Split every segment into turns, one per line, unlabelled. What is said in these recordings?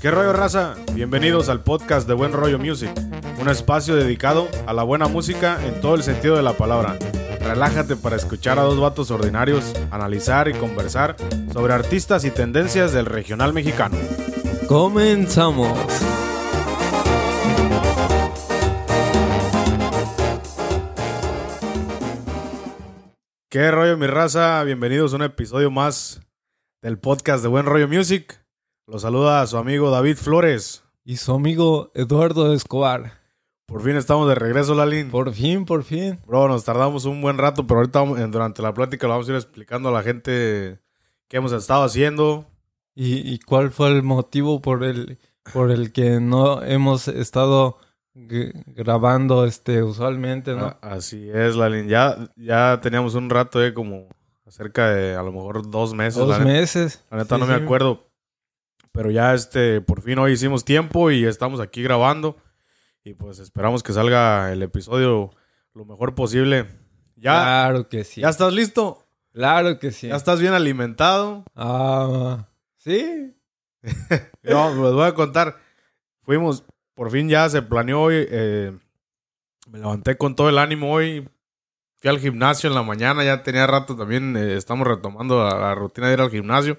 ¿Qué rollo raza? Bienvenidos al podcast de Buen Rollo Music, un espacio dedicado a la buena música en todo el sentido de la palabra. Relájate para escuchar a dos vatos ordinarios, analizar y conversar sobre artistas y tendencias del regional mexicano.
Comenzamos.
¿Qué rollo mi raza? Bienvenidos a un episodio más del podcast de Buen Rollo Music. Los saluda su amigo David Flores.
Y su amigo Eduardo Escobar.
Por fin estamos de regreso, Lalín.
Por fin, por fin.
Bro, nos tardamos un buen rato, pero ahorita durante la plática lo vamos a ir explicando a la gente qué hemos estado haciendo.
¿Y, y cuál fue el motivo por el, por el que no hemos estado grabando este usualmente, no?
A- Así es, Lalín. Ya, ya teníamos un rato, eh, como cerca de a lo mejor dos meses.
Dos
la
meses.
La neta
Sí,
no me acuerdo. Pero ya este, por fin hoy hicimos tiempo y estamos aquí grabando. Y pues esperamos que salga el episodio lo mejor posible. Ya,
Claro que sí.
ya estás listo.
Claro que sí.
Ya estás bien alimentado.
Ah, sí.
Yo les voy a contar. Fuimos, por fin ya se planeó hoy. eh, me levanté con todo el ánimo hoy. Fui al gimnasio en la mañana. Ya tenía rato también. eh, estamos retomando la, la rutina de ir al gimnasio.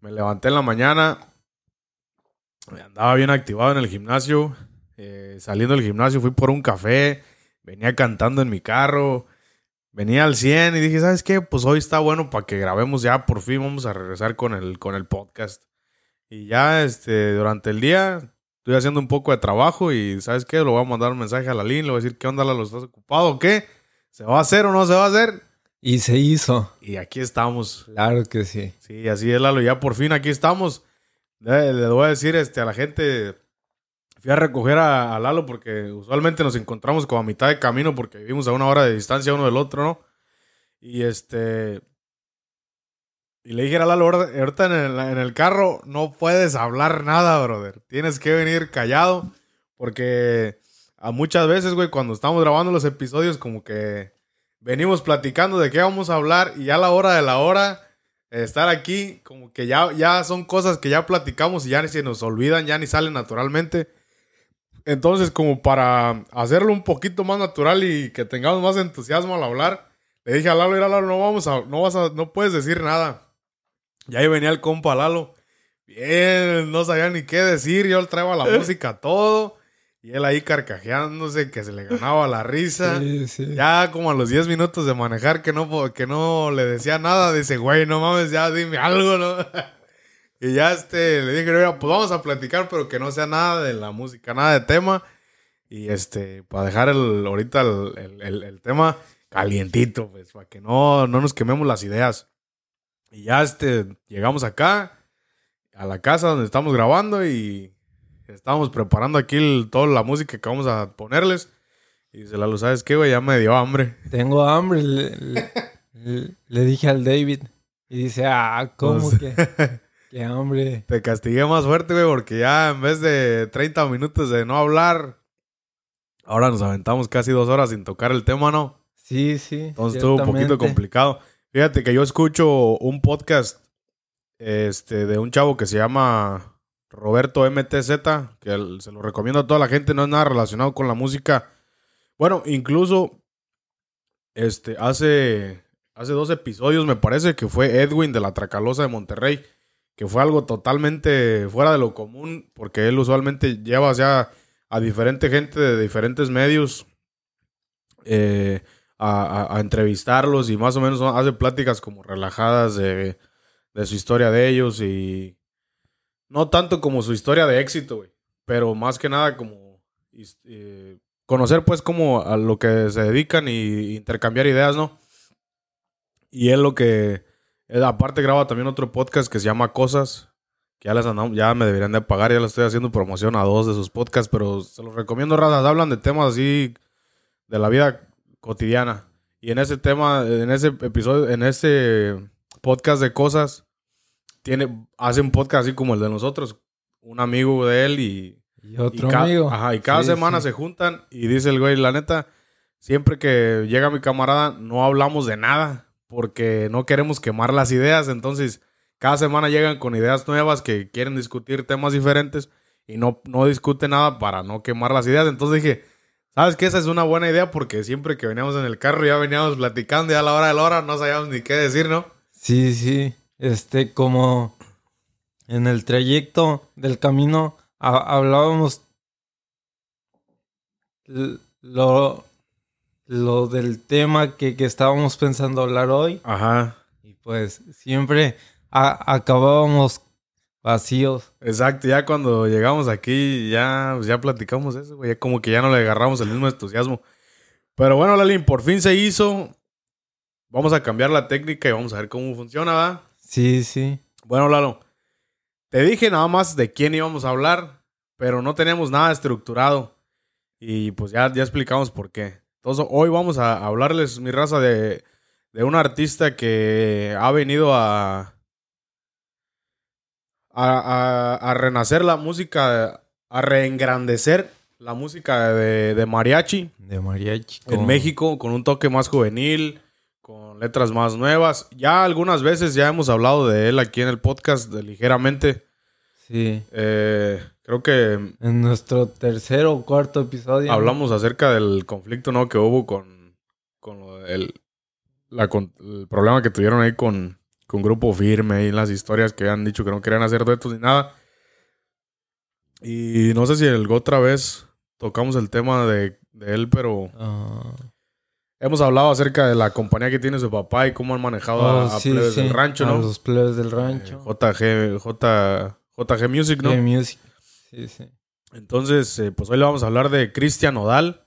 Me levanté en la mañana. Andaba bien activado en el gimnasio. eh, saliendo del gimnasio fui por un café. Venía cantando en mi carro. Venía al 100 y dije, ¿sabes qué? Pues hoy está bueno para que grabemos ya. Por fin vamos a regresar con el, con el podcast. Y ya este, durante el día estoy haciendo un poco de trabajo y ¿sabes qué? Le voy a mandar un mensaje a la Lin, le voy a decir, ¿qué onda, Lalo? ¿Estás ocupado o qué? ¿Se va a hacer o no se va a hacer?
Y se hizo.
Y aquí estamos.
Claro que sí.
Sí, así es, Lalo. Ya por fin aquí estamos. Le, le voy a decir este, a la gente, fui a recoger a, a Lalo porque usualmente nos encontramos como a mitad de camino porque vivimos a una hora de distancia uno del otro, ¿no? Y este... Y le dije a Lalo, ahorita en el, en el carro no puedes hablar nada, brother. Tienes que venir callado porque a muchas veces, güey, cuando estamos grabando los episodios como que venimos platicando de qué vamos a hablar y ya a la hora de la hora estar aquí, como que ya, ya son cosas que ya platicamos y ya ni se nos olvidan, ya ni salen naturalmente. Entonces, como para hacerlo un poquito más natural y que tengamos más entusiasmo al hablar, le dije a Lalo, mira Lalo, no vamos a, no vas a, no puedes decir nada. Y ahí venía el compa Lalo. Bien, no sabía ni qué decir, yo le traía la música todo. Y él ahí carcajeándose, que se le ganaba la risa.
Sí, sí.
Ya como a los 10 minutos de manejar que no, que no le decía nada, dice, güey, no mames, ya dime algo, ¿no? y ya este, le dije, "Mira, pues vamos a platicar, pero que no sea nada de la música, nada de tema. Y este, para dejar el, ahorita el, el- el- el tema calientito, pues, para que no, no nos quememos las ideas. Y ya este, llegamos acá, a la casa donde estamos grabando y estamos preparando aquí el- toda la música que vamos a ponerles. Y dice Lalo, ¿sabes qué, güey? Ya me dio hambre.
Tengo hambre, le, le- le- le dije al David. Y dice, ah, ¿cómo
Pues-
que? Qué hambre.
Te castigué más fuerte, güey, porque ya en vez de 30 minutos de no hablar, ahora nos aventamos casi dos horas sin tocar el tema, ¿no?
Sí, sí.
Entonces estuvo un poquito complicado. Fíjate que yo escucho un podcast este, de un chavo que se llama Roberto MTZ, que se lo recomiendo a toda la gente, no es nada relacionado con la música. Bueno, incluso este, hace, hace dos episodios me parece que fue Edwin de la Tracalosa de Monterrey, que fue algo totalmente fuera de lo común, porque él usualmente lleva ya a diferente gente de diferentes medios. eh, a, a- a entrevistarlos y más o menos hace pláticas como relajadas de, de su historia de ellos y no tanto como su historia de éxito, güey, pero más que nada como eh, conocer pues como a lo que se dedican y intercambiar ideas, ¿no? Y él lo que, él aparte graba también otro podcast que se llama Cosas, que ya, les andamos- ya me deberían de pagar, ya le estoy haciendo promoción a dos de sus podcasts, pero se los recomiendo, razas, hablan de temas así de la vida cotidiana. Y en ese tema, en ese episodio, en ese podcast de cosas, tiene, hace un podcast así como el de nosotros, un amigo de él y,
Y otro
y
amigo.
Ajá, y cada
Sí,
semana
sí.
se juntan y dice el güey, la neta, siempre que llega mi camarada no hablamos de nada porque no queremos quemar las ideas, entonces cada semana llegan con ideas nuevas que quieren discutir temas diferentes y no, no discute nada para no quemar las ideas. Entonces dije, ¿sabes qué? Esa es una buena idea porque siempre que veníamos en el carro ya veníamos platicando y a la hora de la hora no sabíamos ni qué decir, ¿no?
Sí, sí. Este, como en el trayecto del camino hablábamos lo, lo del tema que, que, estábamos pensando hablar hoy.
Ajá.
Y pues siempre acabábamos vacíos.
Exacto, ya cuando llegamos aquí ya, pues, ya platicamos eso, güey. Como que ya no le agarramos el mismo entusiasmo. Pero bueno, Lalín, por fin se hizo. Vamos a cambiar la técnica y vamos a ver cómo funciona, ¿va?
Sí, sí.
Bueno, Lalo, te dije nada más de quién íbamos a hablar, pero no teníamos nada estructurado. Y pues ya, ya explicamos por qué. Entonces, hoy vamos a hablarles, mi raza, de, de un artista que ha venido a, a, renacer la música, a reengrandecer la música de, mariachi.
De mariachi.
En México, con un toque más juvenil, con letras más nuevas. Ya algunas veces ya hemos hablado de él aquí en el podcast, de ligeramente.
Sí.
Eh, Creo que...
En nuestro tercer o cuarto episodio.
Hablamos acerca del conflicto ¿no? que hubo con, con el, el problema que tuvieron ahí con, con Grupo Firme y las historias que habían dicho que no querían hacer duetos ni nada. Y no sé si el, otra vez tocamos el tema de, él, pero... Ah. Hemos hablado acerca de la compañía que tiene su papá y cómo han manejado a, oh, plebes del rancho, ¿no? A
los plebes del rancho.
JG, J, JG Music, ¿no?
JG Music. Sí, sí.
Entonces, eh, pues hoy le vamos a hablar de Cristian Odal,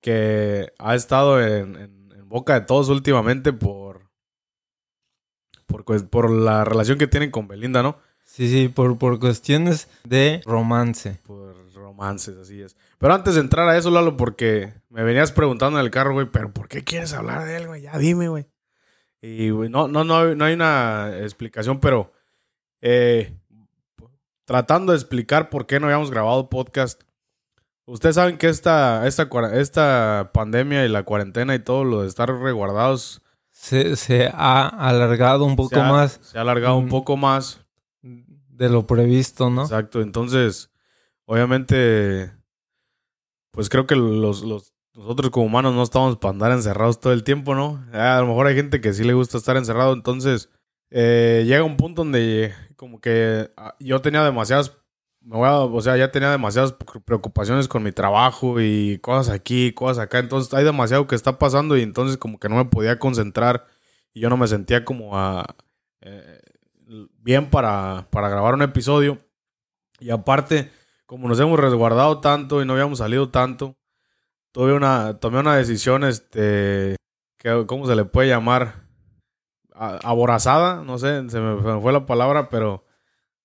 que ha estado en, boca de todos últimamente por, por, por, la relación que tienen con Belinda, ¿no?
Sí, sí, por, por cuestiones de romance.
Por romances, así es. Pero antes de entrar a eso, Lalo, porque me venías preguntando en el carro, güey, pero ¿por qué quieres hablar de él, güey? Ya dime, güey. Y, no, no, no, no hay una explicación, pero eh, tratando de explicar por qué no habíamos grabado podcast. Ustedes saben que esta, esta, esta pandemia y la cuarentena y todo lo de estar reguardados.
Se, ha alargado un poco más.
Se ha alargado un mm. poco más.
De lo previsto, ¿no?
Exacto. Entonces, obviamente, pues creo que los, nosotros como humanos no estamos para andar encerrados todo el tiempo, ¿no? A lo mejor hay gente que sí le gusta estar encerrado. Entonces, eh, llega un punto donde como que ah, yo tenía demasiadas, me voy o sea, ya tenía demasiadas preocupaciones con mi trabajo y cosas aquí, cosas acá, entonces hay demasiado que está pasando y entonces como que no me podía concentrar y yo no me sentía como a, ah, eh, bien para, para grabar un episodio. Y aparte, como nos hemos resguardado tanto y no habíamos salido tanto, tuve una, tomé una decisión, este, que, ¿cómo se le puede llamar? aborazada, no sé, se me, fue la palabra, pero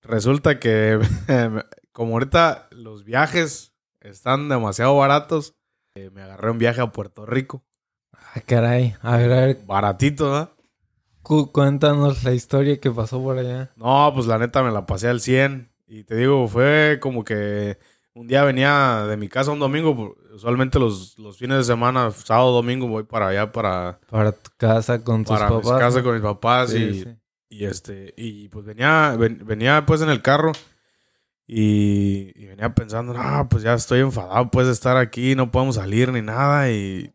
resulta que como ahorita los viajes están demasiado baratos, eh, me agarré un viaje a Puerto Rico.
Ah, caray, a ver, a ver.
Baratito, ¿no?
Cuéntanos la historia que pasó por allá.
No, pues la neta me la pasé al 100. Y te digo, fue como que un día venía de mi casa un domingo, usualmente los, los fines de semana, sábado, domingo, voy para allá para...
Para tu casa con tus papás.
Para casa con mis papás y, y, este, y pues venía, venía pues en el carro y, venía pensando, no, pues ya estoy enfadado pues de estar aquí, no podemos salir ni nada y,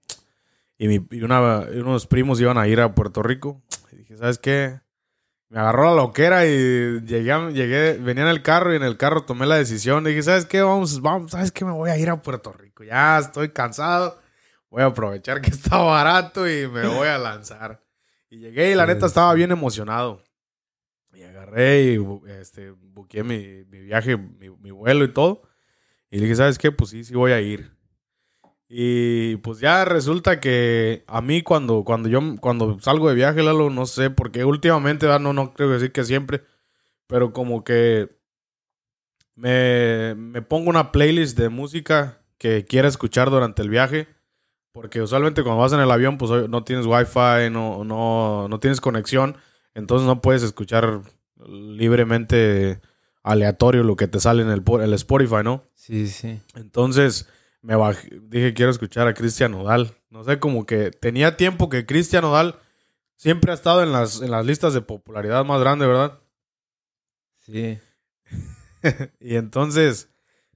y, mi, y una, unos primos iban a ir a Puerto Rico y dije, ¿sabes qué? Me agarró la loquera y llegué, llegué, venía en el carro y en el carro tomé la decisión. Dije, ¿sabes qué? Vamos, vamos, ¿sabes qué? Me voy a ir a Puerto Rico. Ya estoy cansado. Voy a aprovechar que está barato y me voy a lanzar. Y llegué y la neta estaba bien emocionado. Y agarré y este, buqué mi, viaje, mi, mi vuelo y todo. Y dije, ¿sabes qué? Pues sí, sí voy a ir. Y pues ya resulta que a mí cuando, cuando yo cuando salgo de viaje, Lalo, no sé, porque últimamente, no, no creo decir que siempre, pero como que me, me pongo una playlist de música que quiera escuchar durante el viaje. Porque usualmente cuando vas en el avión, pues no tienes wifi, no, no, no tienes conexión. Entonces no puedes escuchar libremente aleatorio lo que te sale en el, el Spotify, ¿no?
Sí, sí.
Entonces me dije quiero escuchar a Cristian Odal. No sé, como que tenía tiempo que Cristian Odal siempre ha estado en las, en las listas de popularidad más grande, ¿verdad?
Sí.
y entonces,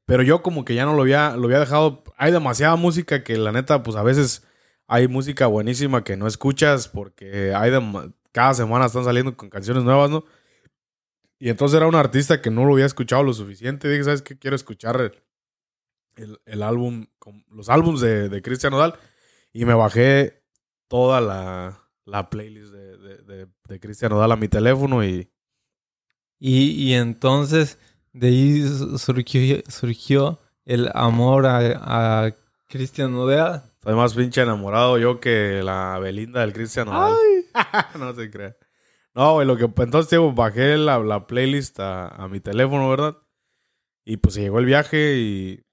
pero yo como que ya no lo había, lo había dejado. Hay demasiada música que la neta, pues a veces hay música buenísima que no escuchas porque hay de, cada semana están saliendo con canciones nuevas, ¿no? Y entonces era un artista que no lo había escuchado lo suficiente. Dije, ¿sabes qué? Quiero escuchar el, el álbum, los álbums de, de Cristian Nodal. Y me bajé toda la, la playlist de, de, de, Cristian Nodal a mi teléfono y...
Y, y entonces de ahí surgió, surgió el amor a, a Cristian Nodal.
Estoy más pinche enamorado yo que la Belinda del Cristian Nodal. no se crea. No, güey, lo que entonces digo, bajé la, la playlist a, a, mi teléfono, ¿verdad? Y pues llegó el viaje y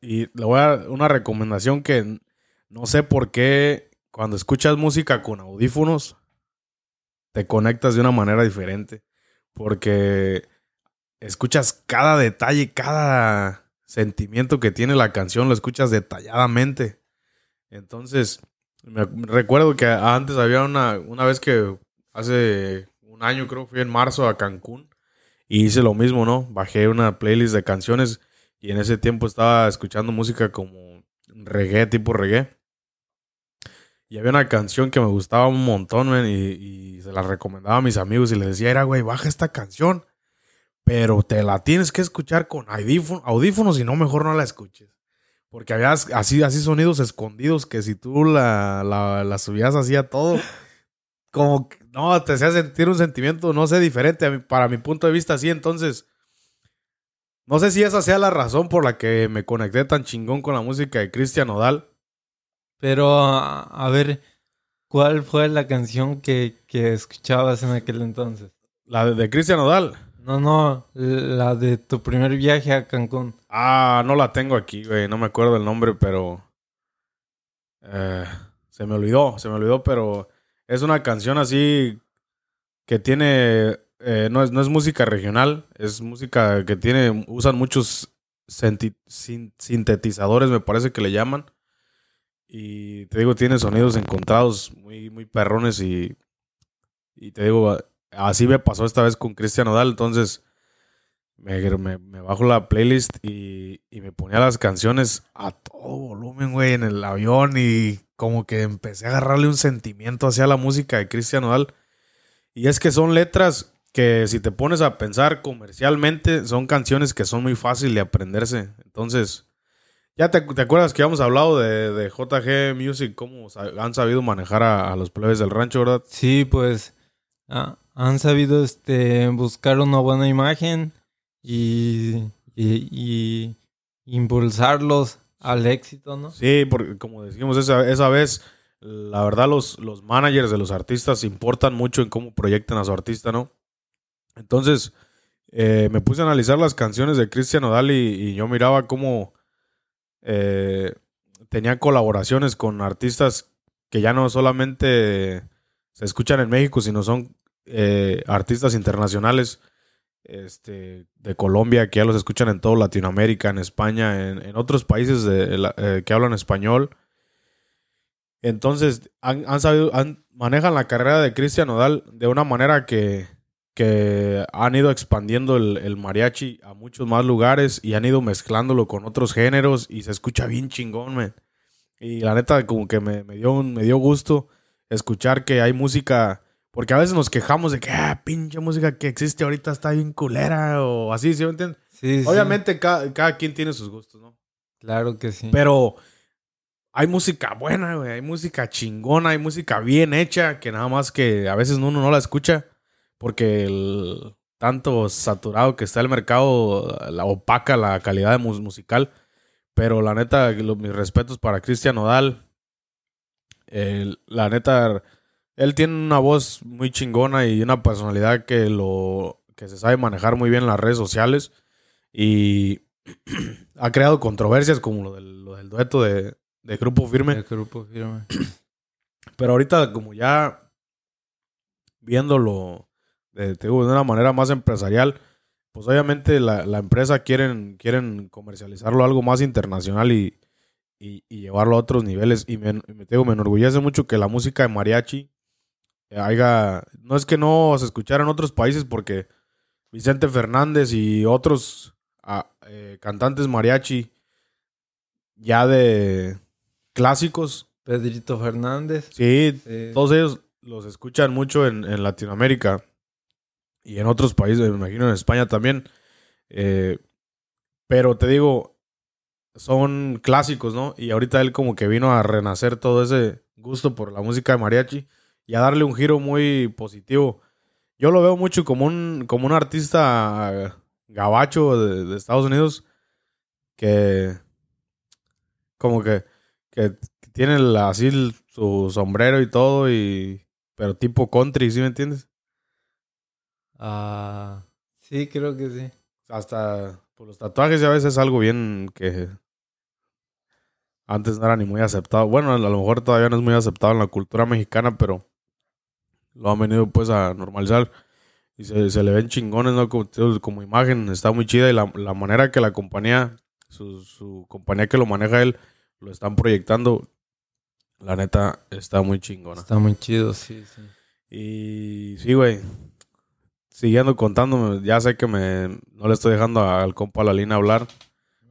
y le voy a dar una recomendación que no sé por qué cuando escuchas música con audífonos te conectas de una manera diferente, porque escuchas cada detalle, cada sentimiento que tiene la canción, lo escuchas detalladamente. Entonces, me recuerdo que antes había una, una vez que hace un año, creo, fui en marzo a Cancún y hice lo mismo, ¿no? Bajé una playlist de canciones y en ese tiempo estaba escuchando música como reggae, tipo reggae. Y había una canción que me gustaba un montón, man, y, se la recomendaba a mis amigos y les decía, era, güey, baja esta canción, pero te la tienes que escuchar con audífonos y no, mejor no la escuches. Porque había así, así sonidos escondidos que si tú la, la, subías así a todo, como, no, te hacía sentir un sentimiento, no sé, diferente para mi punto de vista, así. Entonces, no sé si esa sea la razón por la que me conecté tan chingón con la música de Cristian Odal.
Pero, a, ver, ¿cuál fue la canción que, que, escuchabas en aquel entonces?
La de, de Cristian Odal.
No, no, la de tu primer viaje a Cancún.
Ah, no la tengo aquí, güey. No me acuerdo el nombre, pero. Eh, se me olvidó, se me olvidó, pero es una canción así que tiene. Eh, no, es, no es música regional, es música que tiene. Usan muchos sintetizadores, me parece que le llaman. Y te digo, tiene sonidos encontrados muy, muy perrones y. Y te digo, así me pasó esta vez con Cristian Odal, entonces me, me, bajo la playlist y, y, me ponía las canciones a todo volumen, güey, en el avión y como que empecé a agarrarle un sentimiento hacia la música de Cristian Odal. Y es que son letras que si te pones a pensar comercialmente, son canciones que son muy fáciles de aprenderse. Entonces, ya te, te acuerdas que habíamos hablado de, de, JG Music, cómo han sabido manejar a, a los plebes del rancho, ¿verdad?
Sí, pues Ah, han sabido este, buscar una buena imagen y, y, impulsarlos al éxito, ¿no?
Sí, porque como decimos esa, esa vez, la verdad los, los managers de los artistas importan mucho en cómo proyectan a su artista, ¿no? Entonces, eh, me puse a analizar las canciones de Cristian Odal y, yo miraba cómo eh, tenía colaboraciones con artistas que ya no solamente se escuchan en México, sino son eh, artistas internacionales este, de Colombia que ya los escuchan en toda Latinoamérica, en España, en, otros países eh, que hablan español. Entonces, han, sabido, manejan la carrera de Cristian Nodal de una manera que, que han ido expandiendo el, mariachi a muchos más lugares y han ido mezclándolo con otros géneros y se escucha bien chingón, Y la neta, como que me, me dio, me dio gusto escuchar que hay música, porque a veces nos quejamos de que, ah, pinche música que existe ahorita está bien culera o así, ¿sí me entiendes? Obviamente Cada, quien tiene sus gustos, ¿no?
Claro que sí.
Pero hay música buena, güey, hay música chingona, hay música bien hecha, que nada más que a veces uno no la escucha porque el tanto saturado que está el mercado la opaca la calidad musical. Pero la neta, mis respetos para Cristian Odal la neta, él tiene una voz muy chingona y una personalidad que lo que se sabe manejar muy bien en las redes sociales y ha creado controversias como lo del, lo del dueto de, de, Grupo Firme.
Grupo Firme.
Pero ahorita como ya viéndolo de, de una manera más empresarial, pues obviamente la, la empresa quieren, quieren comercializarlo algo más internacional y, y, llevarlo a otros niveles. Y me, me, me enorgullece mucho que la música de mariachi haya... No es que no se escuchara en otros países porque Vicente Fernández y otros ah, eh, cantantes mariachi ya de clásicos.
Pedrito Fernández.
Sí,
Sí.
todos ellos los escuchan mucho en, en Latinoamérica y en otros países, me imagino en España también. Eh, pero te digo, son clásicos, ¿no? Y ahorita él como que vino a renacer todo ese gusto por la música de mariachi y a darle un giro muy positivo. Yo lo veo mucho como un, como un artista gabacho de, Estados Unidos que como que, que tiene así su sombrero y todo y pero tipo country, ¿sí me entiendes?
Ah, sí, creo que sí.
Hasta por los tatuajes ya a veces es algo bien que antes no era ni muy aceptado. Bueno, a lo mejor todavía no es muy aceptado en la cultura mexicana, pero lo han venido pues a normalizar. Y se, se le ven chingones, ¿no? Como, como imagen está muy chida y la, la manera que la compañía, su, su compañía que lo maneja él, lo están proyectando, la neta está muy chingona.
Está muy chido, sí, sí.
Y sí, güey. Siguiendo contándome, ya sé que me no le estoy dejando al compa Lalina hablar,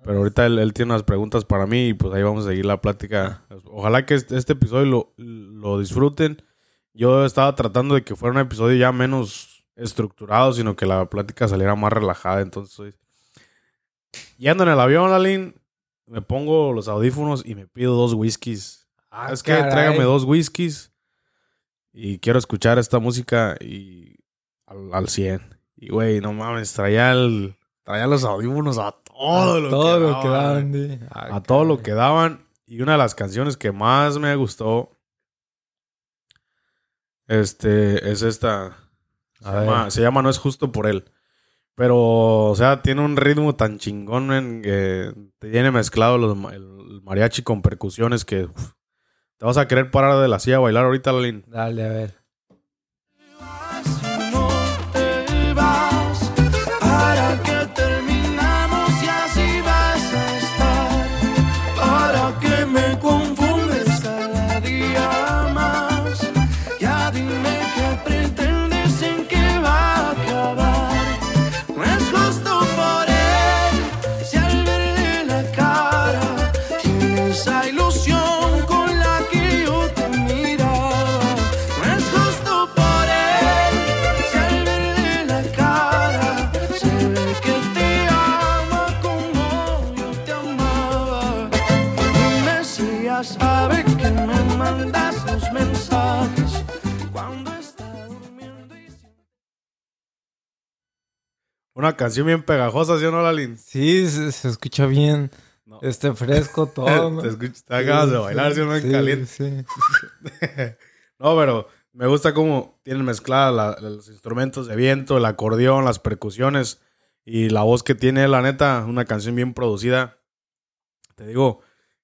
pero ahorita él, él tiene unas preguntas para mí y pues ahí vamos a seguir la plática. Ojalá que este, este episodio lo, lo disfruten. Yo estaba tratando de que fuera un episodio ya menos estructurado, sino que la plática saliera más relajada. Entonces, yendo en el avión, Lalín, me pongo los audífonos y me pido dos whiskies.
Ah,
es que
caray.
tráigame dos whiskies y quiero escuchar esta música y al, al 100. Y güey, no mames, traía el traía los audífonos a todo
A
lo
todo
que
lo que
daban.
de- Ah,
a todo lo que daban y una de las canciones que más me gustó este es esta se
A
llama,
ver.
se llama No es justo por él. Pero, o sea, tiene un ritmo tan chingón, que te viene mezclado los el mariachi con percusiones que uf, te vas a querer parar de la silla a bailar ahorita, Lalín.
Dale, a ver.
Una canción bien pegajosa, ¿sí o no, Lalín?
Sí, se, se escucha bien.
No.
Este fresco todo. ¿no?
te dan ganas de bailar, ¿sí o no? En
Sí,
caliente.
sí.
No, pero me gusta cómo tienen mezcladas la- los instrumentos de viento, el acordeón, las percusiones y la voz que tiene, la neta, una canción bien producida. Te digo,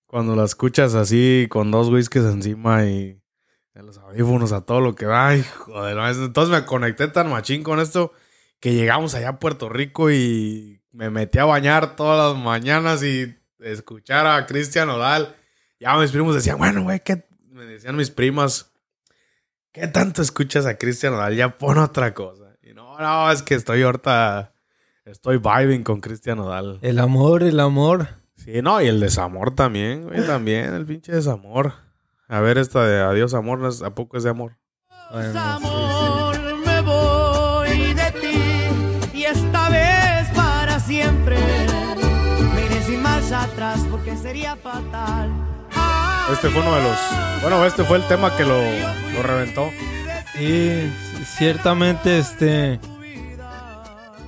cuando la escuchas así con dos whiskies encima y en los audífonos a todo lo que da, ay, joder, no, es- entonces me conecté tan machín con esto que llegamos allá a Puerto Rico y me metí a bañar todas las mañanas y escuchar a Cristian Odal. Ya mis primos decían, bueno, güey, ¿qué? Me decían mis primas, ¿qué tanto escuchas a Cristian Odal? Ya pon otra cosa. Y no, no, es que estoy ahorita, estoy vibing con Cristian Odal.
El amor, el amor.
Sí, no, y el desamor también, güey, también, el pinche desamor. A ver, esta de Adiós Amor, ¿no es- ¿a poco es de amor?
Bueno, sí,
sería fatal.
Este fue uno de los... Bueno, este fue el tema que lo, lo reventó.
Sí, sí, ciertamente este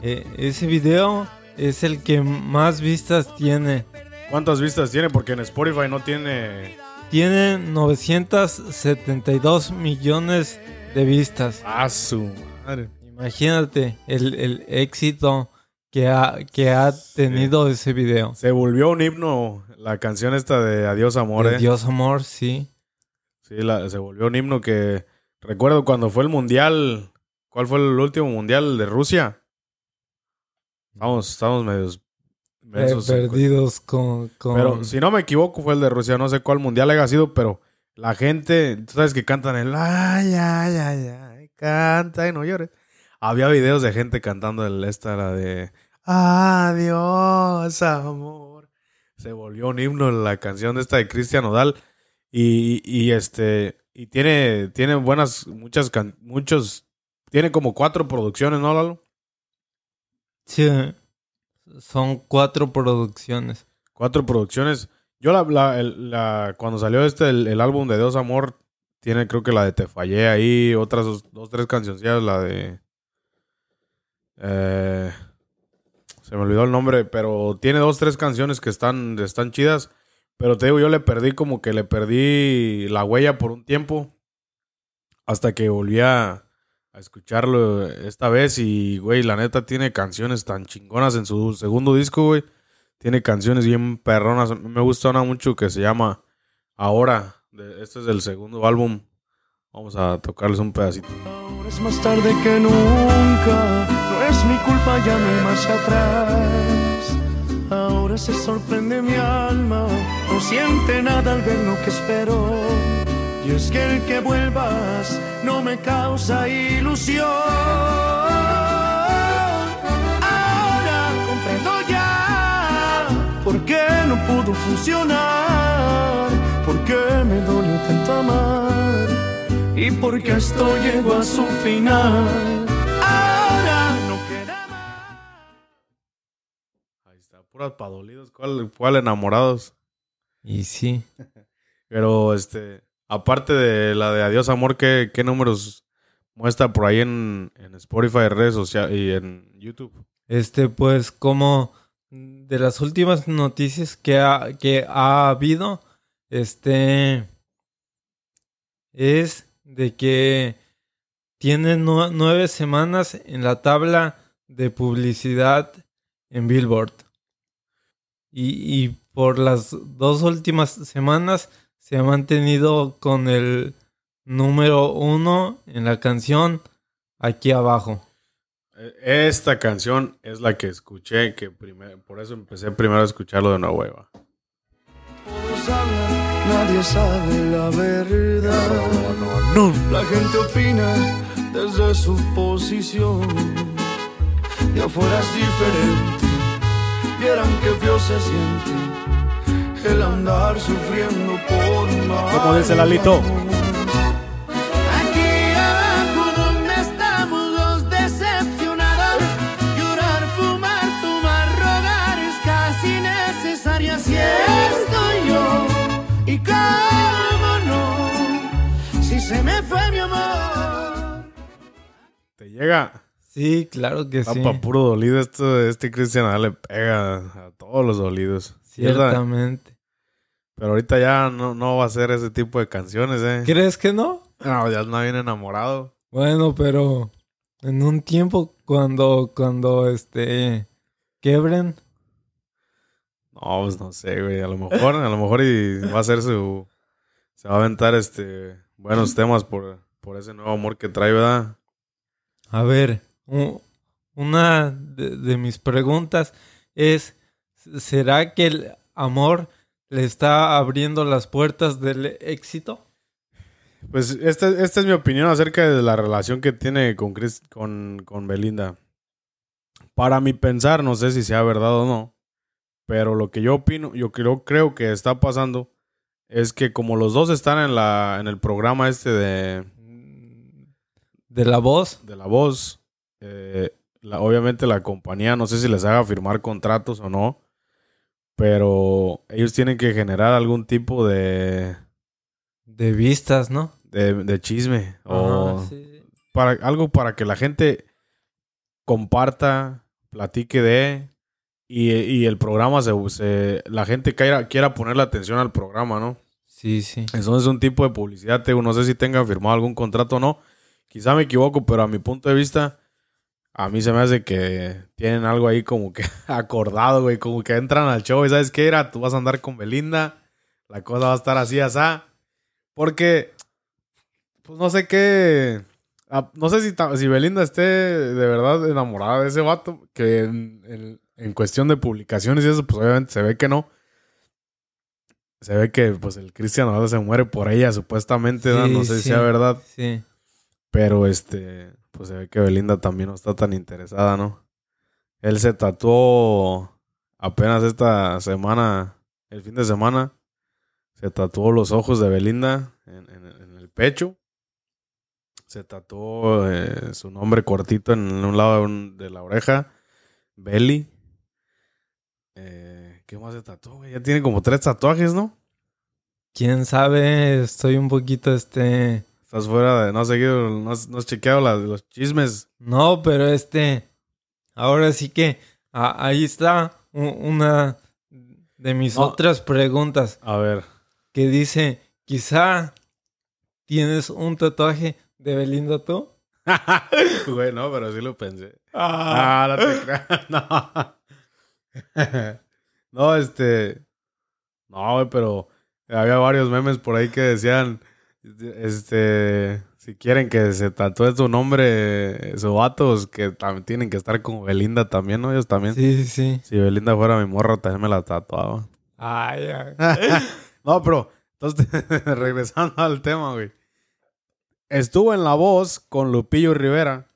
eh, ese video es el que más vistas tiene.
¿Cuántas vistas tiene? Porque en Spotify no tiene...
Tiene 972 millones de vistas.
Ah, su madre.
Imagínate el, el éxito que ha, que ha tenido ese video.
Se volvió un himno la canción esta de Adiós Amor,
De
eh.
Dios amor, sí.
Sí, la- se volvió un himno que recuerdo cuando fue el mundial. ¿Cuál fue el último mundial de Rusia? Vamos, estamos medios.
Per-
mensos,
perdidos con, con-
Pero si no me equivoco, fue el de Rusia. No sé cuál mundial haya sido, pero la gente, tú sabes que cantan el ay, ay, ay, ay, canta y no llores. Había videos de gente cantando el, esta, la de Adiós, amor. Se volvió un himno la canción esta de Cristian Odal. Y, y este, y tiene, tiene buenas, muchas, can- muchos, tiene como cuatro producciones, ¿no, Lalo?
Sí, son cuatro producciones.
Cuatro producciones. Yo la, la- el- la- cuando salió este, el, el álbum de Dios Amor, tiene creo que la de Te Fallé ahí, otras dos, dos tres cancioncillas, la de... eh, se me olvidó el nombre, pero tiene dos, tres canciones que están, están chidas. Pero te digo, yo le perdí como que le perdí la huella por un tiempo. Hasta que volví a, escucharlo esta vez. Y, güey, la neta tiene canciones tan chingonas en su segundo disco, güey. Tiene canciones bien perronas. Me gusta una mucho que se llama Ahora. Este es el segundo álbum. Vamos a tocarles un pedacito.
Ahora es más tarde que nunca, es mi culpa, ya no hay marcha atrás. Ahora se sorprende mi alma, no siente nada al ver lo que espero. Y es que el que vuelvas no me causa ilusión. Ahora comprendo ya por qué no pudo funcionar, por qué me dolió tanto amar y porque esto llegó a su final.
Puras padolidos. ¿Cuál, cuál enamorados?
Y sí.
Pero, este, aparte de la de Adiós Amor, ¿qué, qué números muestra por ahí en, en Spotify, redes sociales y en YouTube?
Este, pues, como de las últimas noticias que ha, que ha habido, este, es de que tiene nue- nueve semanas en la tabla de publicidad en Billboard. Y, y por las dos últimas semanas se ha mantenido con el número uno en la canción aquí abajo.
Eh, Esta canción es la que escuché, que primer- por eso empecé primero a escucharlo de nuevo. ahí va.
Todos hablan, nadie sabe la verdad.
No, no,
La gente opina desde su posición. De afuera es diferente. Vieran que feo se siente el andar sufriendo por un
¿Cómo dice Lalito?
Aquí abajo donde estamos los decepcionados, llorar, fumar, tomar, rogar es casi necesario. Así estoy yo. Y cómo no, si se me fue mi amor.
Te llega.
Sí, claro que
Está
sí.
pa' puro dolido. Esto, este Cristian le pega a todos los dolidos.
Ciertamente.
Pero ahorita ya no, no va a ser ese tipo de canciones, ¿eh?
¿Crees que no?
No, ya anda bien enamorado.
Bueno, pero en un tiempo cuando, cuando este quebren,
No, pues no sé, güey. A lo mejor, a lo mejor y va a ser su... Se va a aventar este buenos temas por, por ese nuevo amor que trae, ¿verdad?
a ver, una de, de mis preguntas es, ¿será que el amor le está abriendo las puertas del éxito?
Pues esta, esta es mi opinión acerca de la relación que tiene con, Chris- con, con Belinda. Para mi pensar, no sé si sea verdad o no, pero lo que yo opino, yo creo, creo que está pasando es que como los dos están en, la, en el programa este de,
¿De la voz?
de La Voz, eh, la- obviamente la compañía, no sé si les haga firmar contratos o no, pero ellos tienen que generar algún tipo de,
De vistas, ¿no?
de, de chisme o
Ajá, sí, sí.
para, algo para que la gente comparta, platique de y, y el programa se, se- la gente quiera, quiera ponerle atención al programa, ¿no?
Sí, sí.
Entonces es un tipo de publicidad, no sé si tengan firmado algún contrato o no. Quizá me equivoco, pero a mi punto de vista, a mí se me hace que tienen algo ahí como que acordado, güey, como que entran al show y sabes qué era, tú vas a andar con Belinda, la cosa va a estar así, asá. Porque, pues no sé qué, ah, no sé si, si Belinda esté de verdad enamorada de ese vato, que en, en- en cuestión de publicaciones y eso, pues obviamente se ve que no. Se ve que pues el Cristian Ronaldo se muere por ella, supuestamente, ¿no?
Sí,
no sé si sea verdad.
Sí.
Pero este, pues se ve que Belinda también no está tan interesada, ¿no? Él se tatuó apenas esta semana, el fin de semana, se tatuó los ojos de Belinda en, el pecho. Se tatuó eh, su nombre cortito en un lado de, la oreja, Belly. Eh, ¿Qué más se tatuó? Ya tiene como tres tatuajes, ¿no?
Quién sabe, estoy un poquito este.
Estás fuera de. No has seguido, no has, no has chequeado los chismes.
No, pero este. Ahora sí que. a- ahí está una de mis
No.
otras preguntas.
A ver.
Que dice: Quizá tienes un tatuaje de Belinda tú.
Güey, no, pero sí lo pensé.
Ah.
Ah, no te creas. No. no, este. No, güey, pero había varios memes por ahí que decían. Este. Si quieren que se tatúe su nombre, su vatos, que también tienen que estar como Belinda también, ¿no? Ellos también.
Sí, sí.
Si Belinda fuera mi morra, también me la tatuaba.
Ay, ay.
no, pero, entonces, regresando al tema, güey. Estuvo en La Voz con Lupillo Rivera.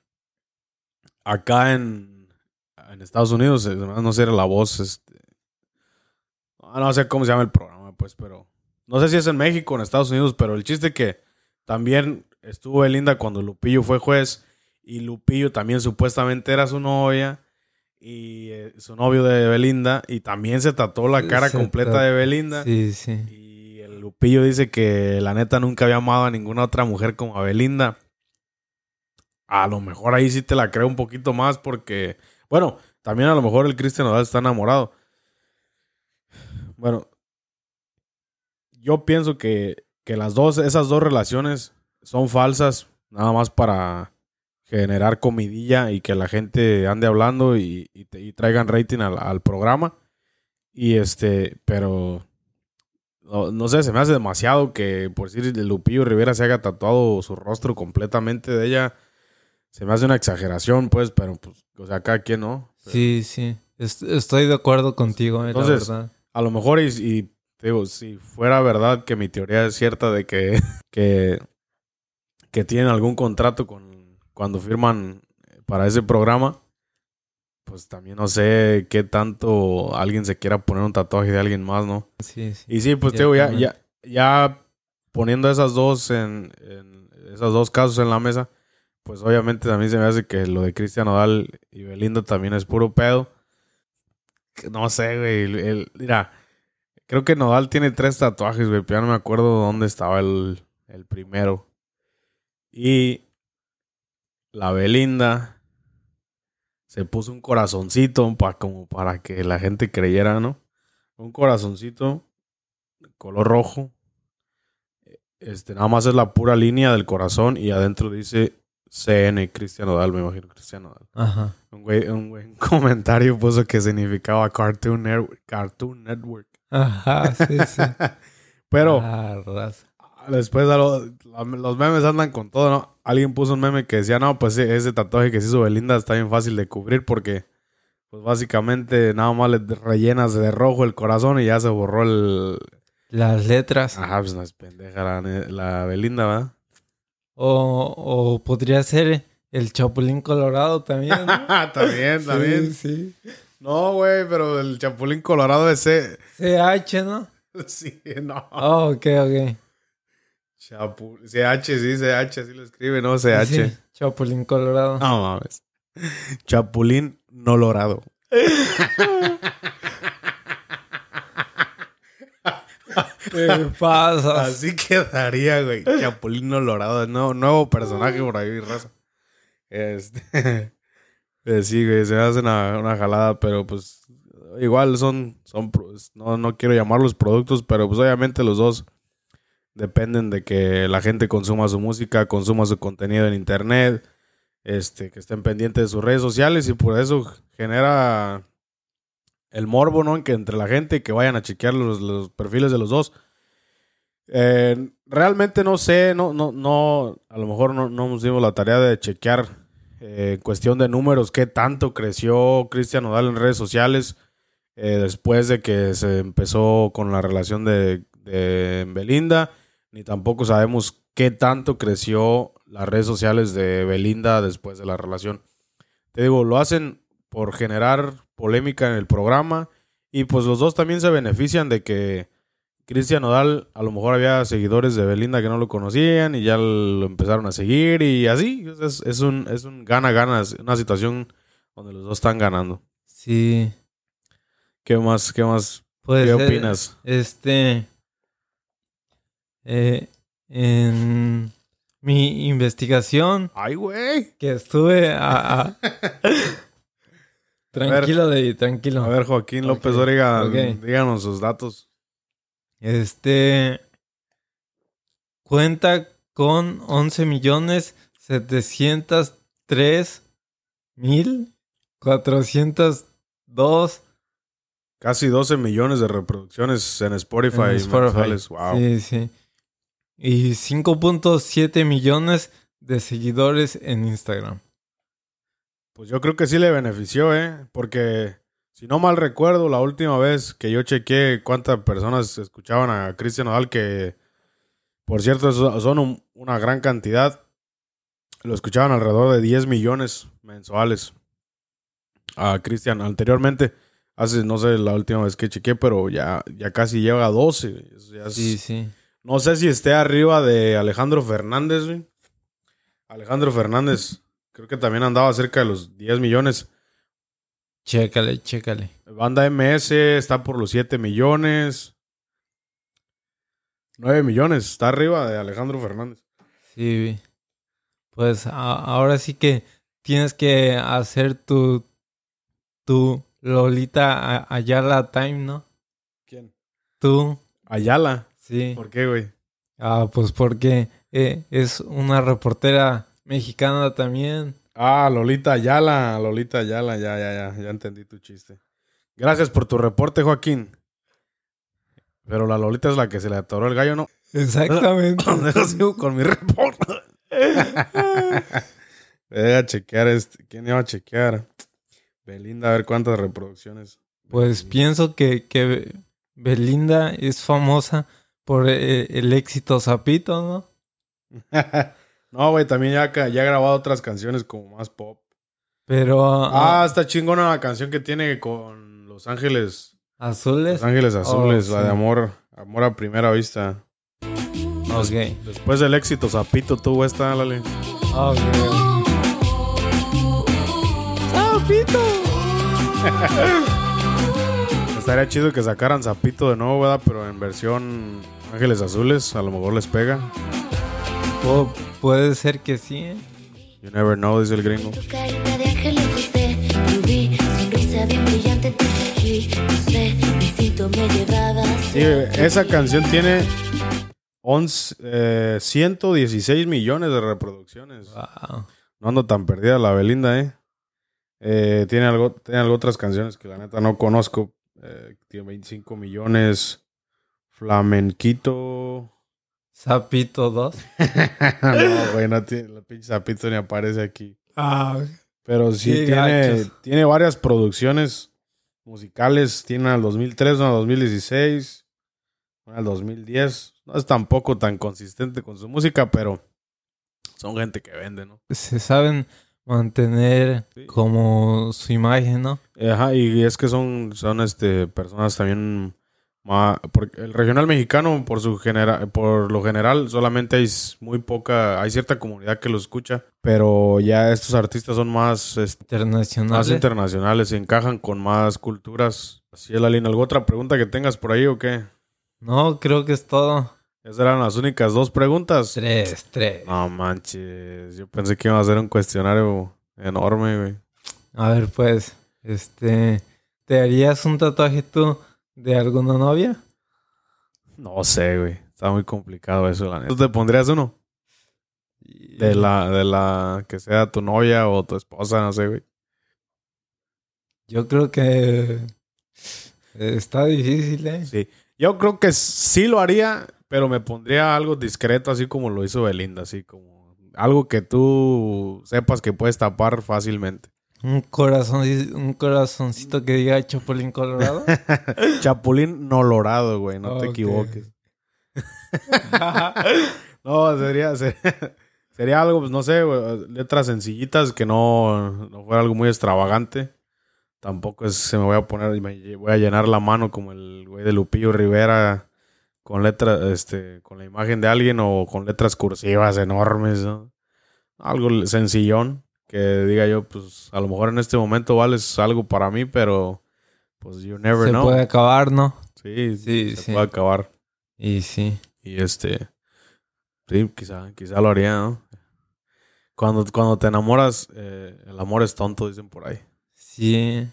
Acá en, en Estados Unidos. No sé si era La Voz. Este, no sé cómo se llama el programa, pues, pero. No sé si es en México o en Estados Unidos, pero el chiste que también estuvo Belinda cuando Lupillo fue juez. Y Lupillo también supuestamente era su novia. Y eh, su novio de Belinda. Y también se tatuó la cara
Se
completa
ta-
de Belinda.
Sí, sí.
Y el Lupillo dice que la neta nunca había amado a ninguna otra mujer como a Belinda. A lo mejor ahí sí te la creo un poquito más porque, bueno, también a lo mejor el Cristian Nodal está enamorado. Bueno, yo pienso que, que las dos, esas dos relaciones son falsas, nada más para generar comidilla y que la gente ande hablando y, y te- y traigan rating al, al programa. Y este, pero no, no sé, se me hace demasiado que por decir Lupillo Rivera se haga tatuado su rostro completamente de ella. Se me hace una exageración, pues, pero pues, o sea, cada quien, ¿no?
Sí, sí. Est- estoy de acuerdo contigo, eh,
Entonces,
la verdad.
A lo mejor, y, digo, si fuera verdad que mi teoría es cierta de que, que, que tienen algún contrato con cuando firman para ese programa, pues también no sé qué tanto alguien se quiera poner un tatuaje de alguien más, ¿no?
Sí, sí.
Y sí, pues te digo, ya, ya, ya poniendo esas dos en, en esos dos casos en la mesa, pues obviamente también se me hace que lo de Cristian Nodal y Belinda también es puro pedo. No sé, güey. el- el- mira, creo que Nodal tiene tres tatuajes, güey, pero ya no me acuerdo dónde estaba el, el primero. Y la Belinda se puso un corazoncito pa, como para que la gente creyera, ¿no? Un corazoncito color rojo. Este, nada más es la pura línea del corazón y adentro dice CN Cristian Nodal, me imagino Cristian Nodal.
Ajá.
Un güey, un güey comentario puso que significaba Cartoon, Network- Cartoon Network.
Ajá, sí, sí.
Pero
Ah, raza.
después a los memes andan con todo, ¿no? Alguien puso un meme que decía, no, pues ese tatuaje que se hizo Belinda está bien fácil de cubrir porque, pues básicamente nada más le rellenas de rojo el corazón y ya se borró el...
Las letras.
Ajá, pues no es pendeja la, la Belinda, ¿verdad?
O, o podría ser el Chapulín Colorado también. ¿no?
también, también.
Sí, sí.
No, güey, pero el Chapulín Colorado ese...
CH, ¿no?
Sí, no.
Oh, ok, ok.
Chapu... CH, sí, CH, así lo escribe, ¿no? CH.
Sí, Chapulín Colorado.
No mames. Chapulín Nolorado.
¿Qué pasa?
Así quedaría, güey. Chapulín Nolorado. No, nuevo personaje por ahí, raza. Este. Eh, sí, güey, se me hace una, jalada, pero pues. Igual son. son no, no quiero llamarlos productos, pero pues obviamente los dos dependen de que la gente consuma su música, consuma su contenido en internet, este, que estén pendientes de sus redes sociales y por eso genera el morbo, ¿no? Que entre la gente que vayan a chequear los, los perfiles de los dos. Eh, realmente no sé, no, no, no, a lo mejor no, no nos dimos la tarea de chequear en cuestión de números qué tanto creció Cristian Nodal en redes sociales eh, después de que se empezó con la relación de Belinda, ni tampoco sabemos qué tanto creció las redes sociales de Belinda después de la relación. Te digo, lo hacen por generar polémica en el programa y pues los dos también se benefician de que Cristian Nodal a lo mejor había seguidores de Belinda que no lo conocían y ya lo empezaron a seguir y así. Es, es un es un gana-gana, una situación donde los dos están ganando.
Sí.
¿Qué más? ¿Qué más? ¿Qué opinas?
Este. eh, en mi investigación
Ay, güey.
que estuve a. a- tranquilo, David, tranquilo.
A ver, Joaquín López
Ok,
Dóriga,
ok.
díganos sus datos.
Este. Cuenta con 11 millones 703 mil 402
Casi 12 millones de reproducciones en Spotify.
en Spotify.
Wow.
Sí, sí. Y 5.7 millones de seguidores en Instagram.
Pues yo creo que sí le benefició, ¿eh? Porque si no mal recuerdo, la última vez que yo chequé cuántas personas escuchaban a Cristian Nodal, que por cierto so- son un- una gran cantidad, lo escuchaban alrededor de 10 millones mensuales a Cristian. Anteriormente, hace, no sé, la última vez que chequé, pero ya, ya casi llega a 12. Eso ya es-
Sí, sí.
No sé si esté arriba de Alejandro Fernández, güey. Alejandro Fernández, creo que también andaba cerca de los 10 millones.
Chécale, chécale.
Banda MS está por los 7 millones. 9 millones, está arriba de Alejandro Fernández.
Sí. Pues ahora sí que tienes que hacer tu. Tu Lolita A- Ayala Time, ¿no?
¿Quién?
Tú.
Ayala.
Sí.
¿Por qué, güey?
Ah, pues porque eh, es una reportera mexicana también.
Ah, Lolita Ayala, Lolita Ayala, ya, ya, ya, ya entendí tu chiste. Gracias por tu reporte, Joaquín. Pero la Lolita es la que se le atoró el gallo, ¿no?
Exactamente.
Con mi reporte. Deja chequear este. ¿Quién iba a chequear? Belinda, a ver cuántas reproducciones.
Pues pienso que, que Belinda es famosa por eh, el éxito Zapito, ¿no?
no, güey, también ya, ya ha grabado otras canciones como más pop.
Pero
Ah,
ah,
está chingona la canción que tiene con Los Ángeles.
azules.
Los Ángeles Azules,
Oh,
la
sí.
de amor. Amor a primera vista.
Ok.
Después del éxito, Zapito tuvo esta, Lale.
Ok. ¡Zapito!
Estaría chido que sacaran Zapito de nuevo, ¿verdad? Pero en versión Ángeles Azules, a lo mejor les pega.
Pu- puede ser que sí, ¿eh?
You never know, dice el gringo. Sí, esa canción tiene 11, eh, 116 millones de reproducciones.
Wow.
No ando tan perdida la Belinda, ¿eh? Eh, tiene, algo, tiene algo otras canciones que la neta no conozco. Eh, tiene 25 millones. Flamenquito.
Zapito 2.
no, güey, no tiene, la pinche zapito ni aparece aquí.
Ah,
Pero sí tiene, tiene varias producciones musicales. Tiene al 2003, una al 2016, una al 2010. No es tampoco tan consistente con su música, pero son gente que vende, ¿no?
se saben mantener
Sí.
como su imagen, ¿no?
Ajá, y es que son, son este, personas también el regional mexicano, por, su genera, por lo general, solamente hay muy poca... Hay cierta comunidad que lo escucha, pero ya estos artistas son más... este, Más
Internacionales.
internacionales, se encajan con más culturas. Así es la línea. ¿Alguna otra pregunta que tengas por ahí o qué?
no, creo que es todo.
Esas eran las únicas dos preguntas.
Tres, tres.
No manches, yo pensé que iba a ser un cuestionario enorme, güey.
A ver, pues, este, ¿te harías un tatuaje tú de alguna novia?
No sé, güey. Está muy complicado eso, la neta. ¿Tú te pondrías uno? De la, de la que sea tu novia o tu esposa, no sé, güey.
Yo creo que está difícil, ¿eh?
Sí. Yo creo que sí lo haría, pero me pondría algo discreto, así como lo hizo Belinda, así como algo que tú sepas que puedes tapar fácilmente.
Un corazoncito que diga Chapulín Colorado.
Chapulín nolorado, güey, no te equivoques. No, sería, sería, Sería algo, pues no sé, güey, letras sencillitas que no, no fuera algo muy extravagante. Tampoco es, se me voy a poner y me voy a llenar la mano como el güey de Lupillo Rivera con letras, este, con la imagen de alguien o con letras cursivas enormes, ¿no? Algo sencillón que diga yo, pues a lo mejor en este momento vales algo para mí, pero pues you never
Se
know.
puede acabar, ¿no?
Sí,
Sí,
se
sí.
puede acabar.
Y sí.
Y este, sí, quizá, quizá lo haría, ¿no? Cuando, cuando te enamoras, eh, el amor es tonto, dicen por ahí.
Sí.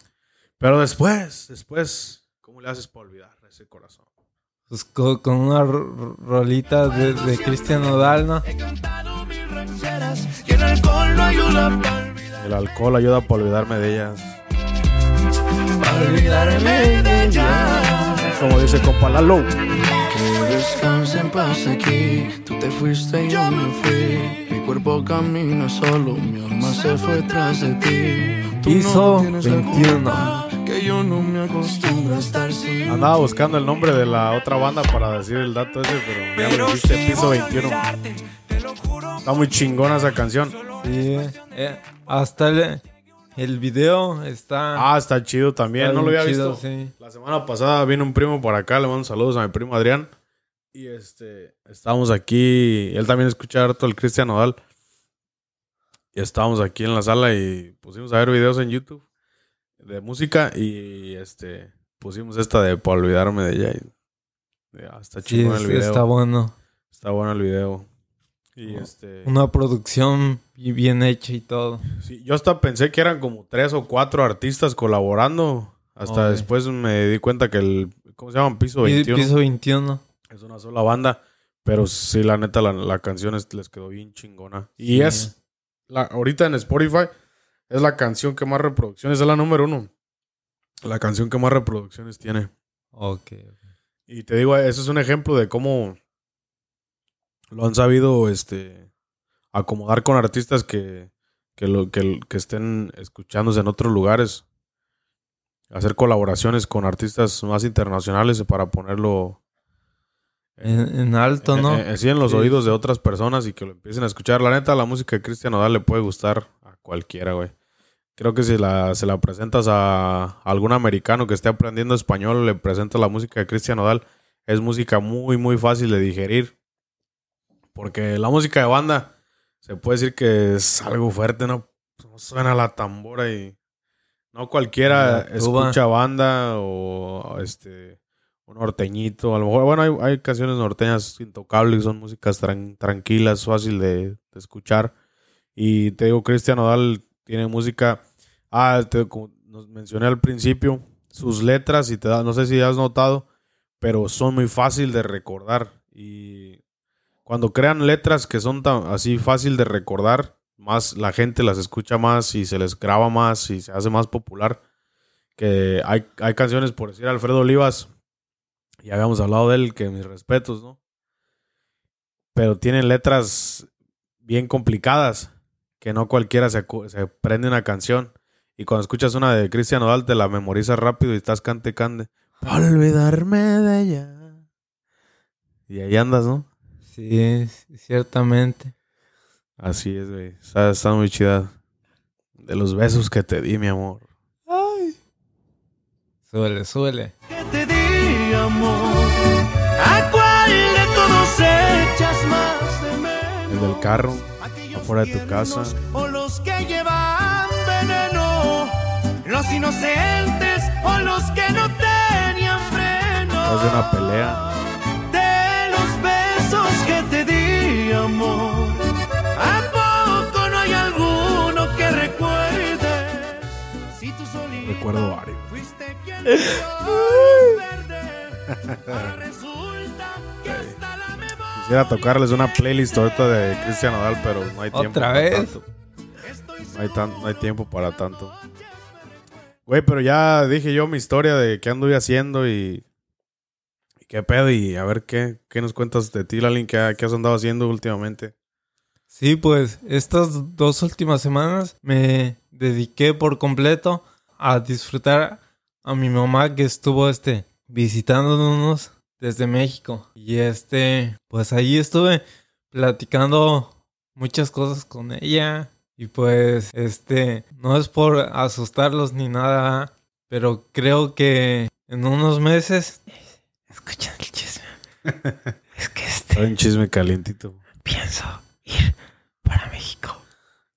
Pero después, después, ¿cómo le haces para olvidar ese corazón?
Pues co- con, una ro- rolita de, de Cristian Nodal, ¿no?
El alcohol no ayuda para olvidar.
El alcohol ayuda para olvidarme de ellas.
Para olvidarme de ella.
Como dice compa Lalo.
Que descanse en paz aquí. Tú te fuiste y yo me fui. Mi cuerpo camina solo, mi alma se fue tras de ti. Tú
Piso
tienes la
21.
culpa, Que yo no me acostumbro a estar sin.
Andaba buscando el nombre de la otra banda para decir el dato ese, pero ya lo dijiste, piso 21. Está muy chingona esa canción.
Sí. Eh, hasta el, el video está...
Ah, está chido también,
está
no lo había
chido,
visto.
sí.
La semana pasada vino un primo por acá, le mando saludos a mi primo Adrián. Y este, estábamos aquí, él también escucha harto el Cristian Nodal. Y estábamos aquí en la sala y pusimos a ver videos en YouTube de música y este, pusimos esta de para olvidarme de ella. Y, ya, está
Sí, es-
el video.
está bueno.
Está bueno el video. Y este,
Una producción bien hecha y todo.
sí, yo hasta pensé que eran como tres o cuatro artistas colaborando. Hasta después me di cuenta que el, ¿cómo se llama? Piso
Pi-
21.
Piso 21.
Es una sola banda. Pero sí, la neta, la, la canción es- les quedó bien chingona. Y
Sí.
es, la, ahorita en Spotify, es la canción que más reproducciones, es la número uno. La canción que más reproducciones tiene.
Ok.
Y te digo, eso es un ejemplo de cómo lo han sabido este, acomodar con artistas que, que, lo, que, que estén escuchándose en otros lugares. Hacer colaboraciones con artistas más internacionales para ponerlo
En, en alto, ¿no?
eh, eh, sí, en los
Sí.
oídos de otras personas y que lo empiecen a escuchar. La neta, la música de Cristian Nodal le puede gustar a cualquiera, güey. Creo que si la, se la presentas a algún americano que esté aprendiendo español, le presentas la música de Cristian Nodal, es música muy, muy fácil de digerir. Porque la música de banda se puede decir que es algo fuerte, ¿no? No Suena la tambora y no cualquiera escucha banda o este un norteñito. A lo mejor, bueno, hay, hay canciones norteñas intocables, son músicas tran- tranquilas, fácil de, de escuchar. Y te digo, Cristian Nodal tiene música. Ah, te- como nos mencioné al principio, sus letras, y te da, no sé si has notado, pero son muy fácil de recordar. Y cuando crean letras que son tan así fácil de recordar, más la gente las escucha más y se les graba más y se hace más popular. Que hay, hay canciones, por decir Alfredo Olivas, y habíamos hablado de él, que mis respetos, ¿no? Pero tienen letras bien complicadas, que no cualquiera se, se prende una canción. Y cuando escuchas una de Cristian Nodal, te la memorizas rápido y estás cante, cante. Olvidarme de ella. Y ahí andas, ¿no?
Sí, ciertamente.
Así es, güey. Está, está muy chida. De los besos que te di, mi amor.
Suele, suele.
que te di amor. ¿A cuál de todos echas más de menos?
El del carro, afuera de tu casa.
O los que llevan veneno. Los inocentes o los que no tenían freno.
después de una pelea.
La memoria
Quisiera tocarles una playlist ahorita de Cristian Nodal, pero no hay tiempo.
¿Otra
para
vez?
tanto. No hay, tan- no hay tiempo para tanto. Güey, pero ya dije yo mi historia de qué anduve haciendo y, y qué pedo. Y a ver qué, qué nos cuentas de ti, Lalin, qué, qué has andado haciendo últimamente.
Sí, pues estas dos últimas semanas me dediqué por completo a disfrutar a mi mamá que estuvo este visitándonos desde México. Y este, pues ahí estuve platicando muchas cosas con ella. Y pues, este, no es por asustarlos ni nada, pero creo que en unos meses... Escuchan el chisme. es que este,
un chisme calientito.
pienso ir para México.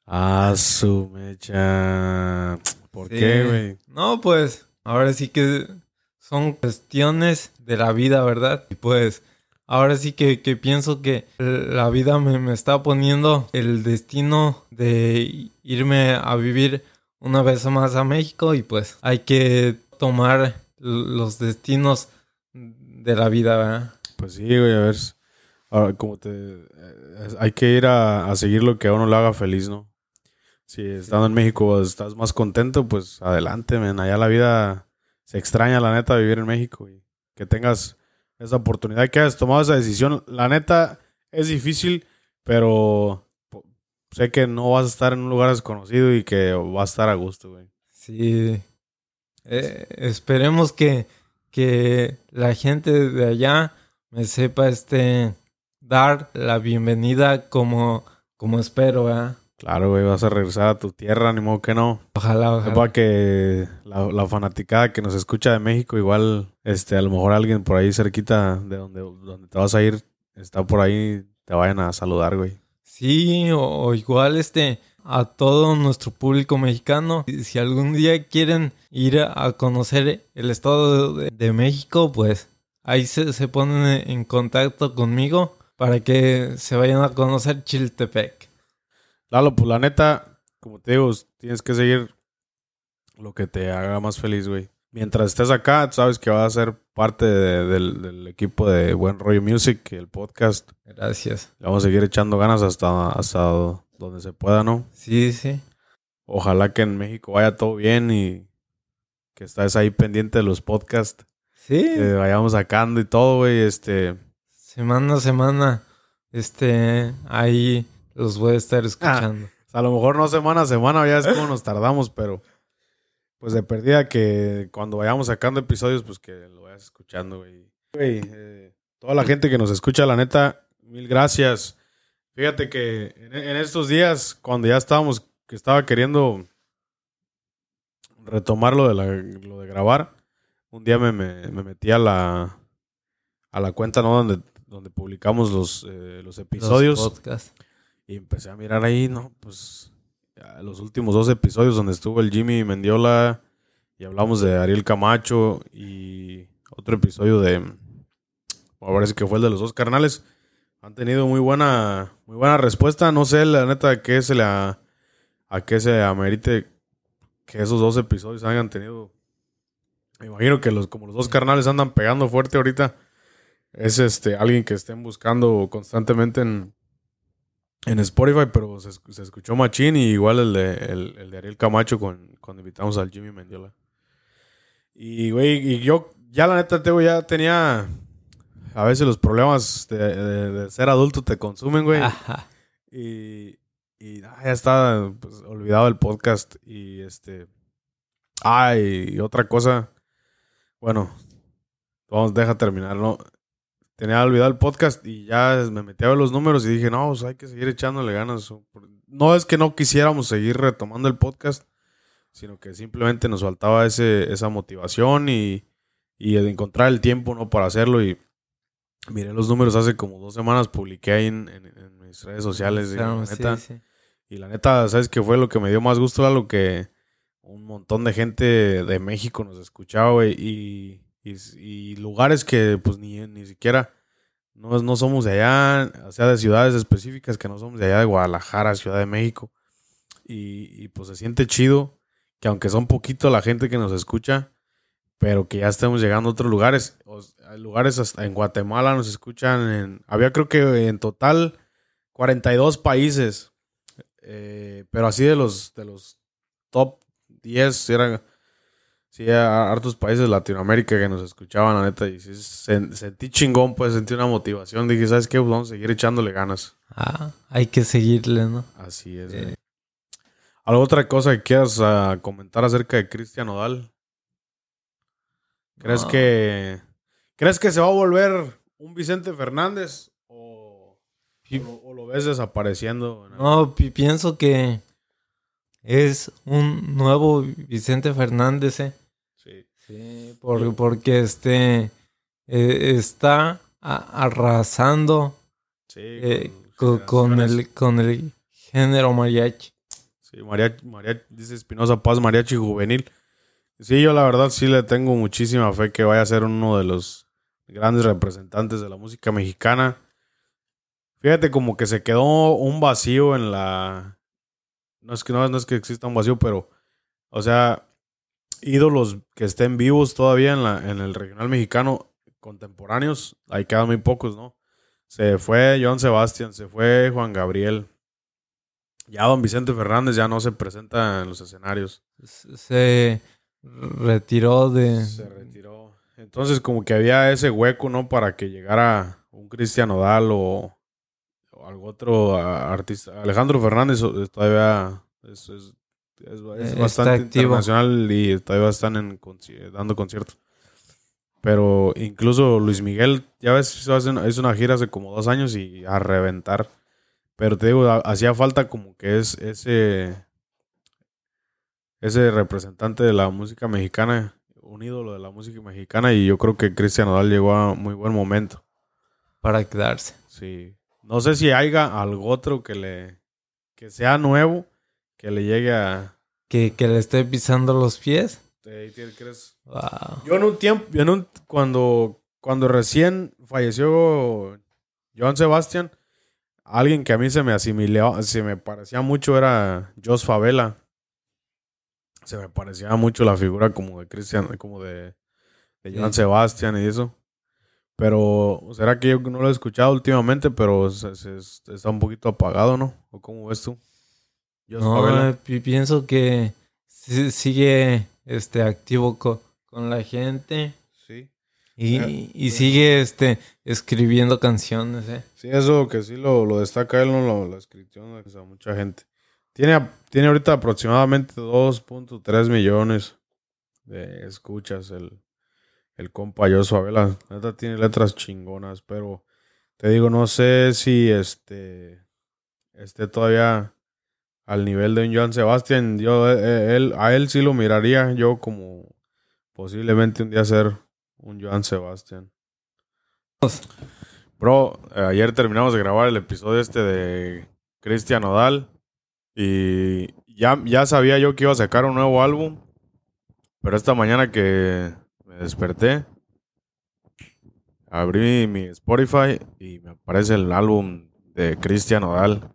Ah, su mecha. ¿Por
Sí.
qué, güey?
No, pues, ahora sí que son cuestiones de la vida, ¿verdad? Y pues, ahora sí que, que pienso que la vida me, me está poniendo el destino de irme a vivir una vez más a México y pues hay que tomar los destinos de la vida, ¿verdad?
Pues sí, güey, a ver. Ahora, como te. eh, hay que ir a, a seguir lo que a uno le haga feliz, ¿no? Si estando en México estás más contento, pues adelante, men. Allá la vida se extraña, la neta, vivir en México. Y que tengas esa oportunidad, que hayas tomado esa decisión. La neta es difícil, pero sé que no vas a estar en un lugar desconocido y que vas a estar a gusto, güey.
Sí. Eh, esperemos que, que la gente de allá me sepa este dar la bienvenida como, como espero, ¿verdad?
Claro, güey, vas a regresar a tu tierra, ni modo que no.
Ojalá, ojalá.
Sepa que la, la fanaticada que nos escucha de México, igual, este, a lo mejor alguien por ahí cerquita de donde, donde te vas a ir, está por ahí, te vayan a saludar, güey.
Sí, o, o igual este a todo nuestro público mexicano. Si algún día quieren ir a, a conocer el estado de, de México, pues ahí se, se ponen en contacto conmigo para que se vayan a conocer Chiltepec.
Lalo, pues la neta, como te digo, tienes que seguir lo que te haga más feliz, güey. Mientras estés acá, sabes que vas a ser parte de- del, del equipo de Buen Rollo Music, el podcast.
Gracias.
Le vamos a seguir echando ganas hasta, hasta donde se pueda, ¿no?
Sí, sí.
Ojalá que en México vaya todo bien y que estés ahí pendiente de los podcasts.
Sí.
que vayamos sacando y todo, güey. Este,
Semana a semana, este, ahí los voy a estar escuchando.
a lo mejor no semana a semana, ya es como nos tardamos, pero pues de perdida que cuando vayamos sacando episodios, pues que lo vayas escuchando, güey. Güey, eh, toda la gente que nos escucha, la neta, mil gracias. Fíjate que en, en estos días, cuando ya estábamos, que estaba queriendo retomar lo de, la- lo de grabar, un día me, me- me metí a la, a la cuenta, ¿no? Donde, donde publicamos los, eh, los
Los
episodios.
podcasts.
Y empecé a mirar ahí, ¿no? Pues los últimos dos episodios donde estuvo el Jimmy Mendiola y hablamos de Ariel Camacho y otro episodio de, me parece que fue el de los dos carnales, han tenido muy buena, muy buena respuesta. No sé, la neta, a qué se le, a qué se amerite que esos dos episodios hayan tenido. Me imagino que los, como los dos carnales andan pegando fuerte ahorita, es este alguien que estén buscando constantemente en, en Spotify, pero se, se escuchó Machín y igual el de, el, el de Ariel Camacho con, cuando invitamos al Jimmy Mendiola. Y, güey, y yo ya la neta, Teo, ya tenía... A veces los problemas de, de- de ser adulto te consumen, güey.
Ajá.
Y, y ah, ya está pues, olvidado el podcast. Y este. Ah, y otra cosa. Bueno, vamos, deja terminar, ¿no? Tenía olvidado el podcast y ya me metí a ver los números y dije, no, pues hay que seguir echándole ganas. No es que no quisiéramos seguir retomando el podcast, sino que simplemente nos faltaba ese, esa motivación y, y el encontrar el tiempo, ¿no? Para hacerlo. Y miré los números hace como dos semanas, publiqué ahí en, en- en mis redes sociales. y
Claro,
la
sí,
neta,
sí.
y la neta, ¿sabes qué fue lo que me dio más gusto? Era lo que un montón de gente de México nos escuchaba, güey. Y, y, lugares que, pues, ni, ni siquiera no, no somos de allá, o sea, de ciudades específicas que no somos de allá, de Guadalajara, Ciudad de México. Y, pues se siente chido que aunque son poquito la gente que nos escucha, pero que ya estemos llegando a otros lugares. O lugares hasta en Guatemala nos escuchan en... Había creo que en total 42 países. Eh, pero así de los, de los top 10 eran... Sí, a- hartos países de Latinoamérica que nos escuchaban, la neta. Y sí, sen- sentí chingón, pues sentí una motivación. Dije, ¿sabes qué? Pues vamos a seguir echándole ganas.
Ah, hay que seguirle, ¿no?
Así es.
Eh.
¿Alguna otra cosa que quieras ah, comentar acerca de Cristian Odal? ¿Crees
No.
que crees que se va a volver un Vicente Fernández o, O, o lo ves desapareciendo.
no, pi- pienso que es un nuevo Vicente Fernández, ¿eh?
Sí.
Sí, por- porque este eh, está a- arrasando
Sí,
eh, con, el, con el género mariachi.
Sí, mariachi, mariachi, dice Espinosa Paz, mariachi juvenil. Sí, yo la verdad sí le tengo muchísima fe que vaya a ser uno de los grandes representantes de la música mexicana. Fíjate como que se quedó un vacío en la... No es que, no, no es que exista un vacío, pero... O sea, ídolos que estén vivos todavía en, la, en el regional mexicano contemporáneos, ahí quedan muy pocos, ¿no? Se fue Joan Sebastián, se fue Juan Gabriel. Ya don Vicente Fernández ya no se presenta en los escenarios.
Se retiró de...
Se retiró. Entonces como que había ese hueco, ¿no? Para que llegara un Cristian Odal o, o algún otro artista. Alejandro Fernández todavía es, es- es- es
Eh,
bastante internacional y todavía están en, dando conciertos. Pero incluso Luis Miguel, ya ves, hizo una- gira hace como dos años y a reventar. Pero te digo, ha- hacía falta como que es ese ese representante de la música mexicana, un ídolo de la música mexicana y yo creo que Cristian Odal llegó a muy buen momento.
para quedarse.
Sí. No sé si haya algo otro que le que sea nuevo que le llegue a
Que, que le esté pisando los pies.
¿Te- te crees?
Wow.
Yo en un tiempo, en un cuando cuando recién falleció Joan Sebastián, alguien que a mí se me asimiló, se me parecía mucho era Jos Favela. Se me parecía mucho la figura como de Cristian, como de, de Joan
Sí.
Sebastián y eso. Pero será que yo no lo he escuchado últimamente, pero se- se- está un poquito apagado, ¿no? ¿O cómo ves tú?
No, eh, pienso que sigue este activo co- con la gente
Sí.
y,
Eh,
y sigue este escribiendo canciones, eh.
Sí, eso que sí lo, lo destaca él, no lo, la inscripción a mucha gente. Tiene, tiene ahorita aproximadamente 2.3 millones de escuchas el, el compa Joshua Vela. La neta tiene letras chingonas, pero te digo, no sé si este esté todavía al nivel de un Joan Sebastián. Yo, eh, él, a él sí lo miraría yo como posiblemente un día ser un Joan Sebastián. Bro, eh, ayer terminamos de grabar el episodio este de Cristian Odal y ya, ya sabía yo que iba a sacar un nuevo álbum, pero esta mañana que me desperté, abrí mi Spotify y me aparece el álbum de Cristian Odal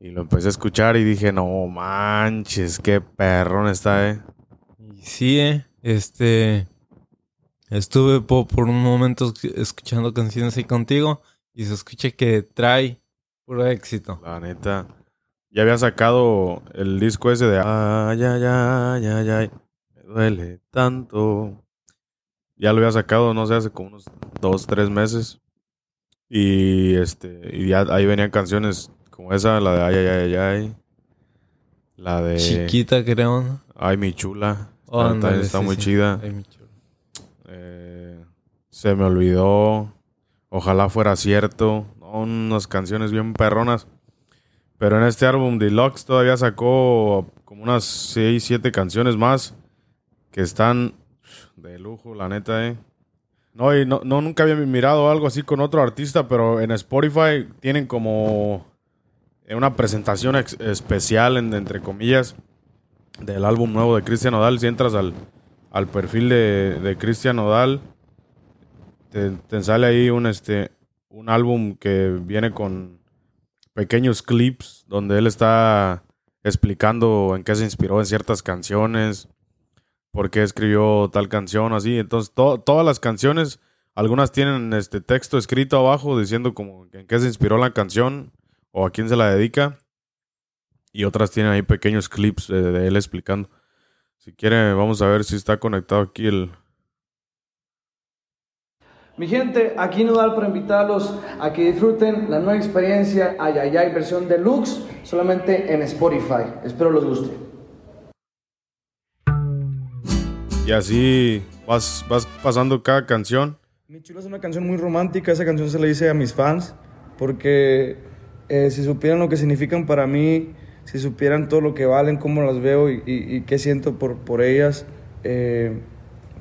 y lo empecé a escuchar y dije, no manches, qué perrón está, eh.
Y sí, eh, este estuve po- por un momento esc- escuchando canciones ahí contigo y se escucha que trae puro éxito.
La neta. Ya había sacado el disco ese de Ay, ay, ay, ay, ay. Me duele tanto. Ya lo había sacado, no sé, hace como unos dos, tres meses. Y este, y ya ahí venían canciones como esa, la de Ay, ay, ay, ay. La de
Chiquita, creo.
Ay, mi chula.
Oh,
Está-
ándale,
está
sí,
muy
sí.
chida.
Ay, mi chulo.
Eh, se me olvidó. Ojalá fuera cierto. Unas canciones bien perronas. Pero en este álbum Deluxe todavía sacó como unas 6, 7 canciones más. Que están de lujo, la neta, eh. No, y no, no, nunca había mirado algo así con otro artista, pero en Spotify tienen como una presentación especial, en- entre comillas, del álbum nuevo de Cristian Odal. Si entras al, al perfil de, de Cristian Odal, te, sale ahí un, este, un álbum que viene con pequeños clips donde él está explicando en qué se inspiró en ciertas canciones, por qué escribió tal canción, así. Entonces, to- todas las canciones, algunas tienen este texto escrito abajo diciendo como en qué se inspiró la canción o a quién se la dedica. Y otras tienen ahí pequeños clips de, de él explicando. Si quiere, vamos a ver si está conectado aquí el...
Mi gente, aquí Nodal para invitarlos a que disfruten la nueva experiencia Ayayay versión deluxe solamente en Spotify. Espero los guste.
Y así vas, vas pasando cada canción.
Mi chulo es una canción muy romántica, esa canción se la hice a mis fans
porque eh, si supieran lo que significan para mí, si supieran todo lo que valen, cómo las veo y, y- y qué siento por, por ellas, eh,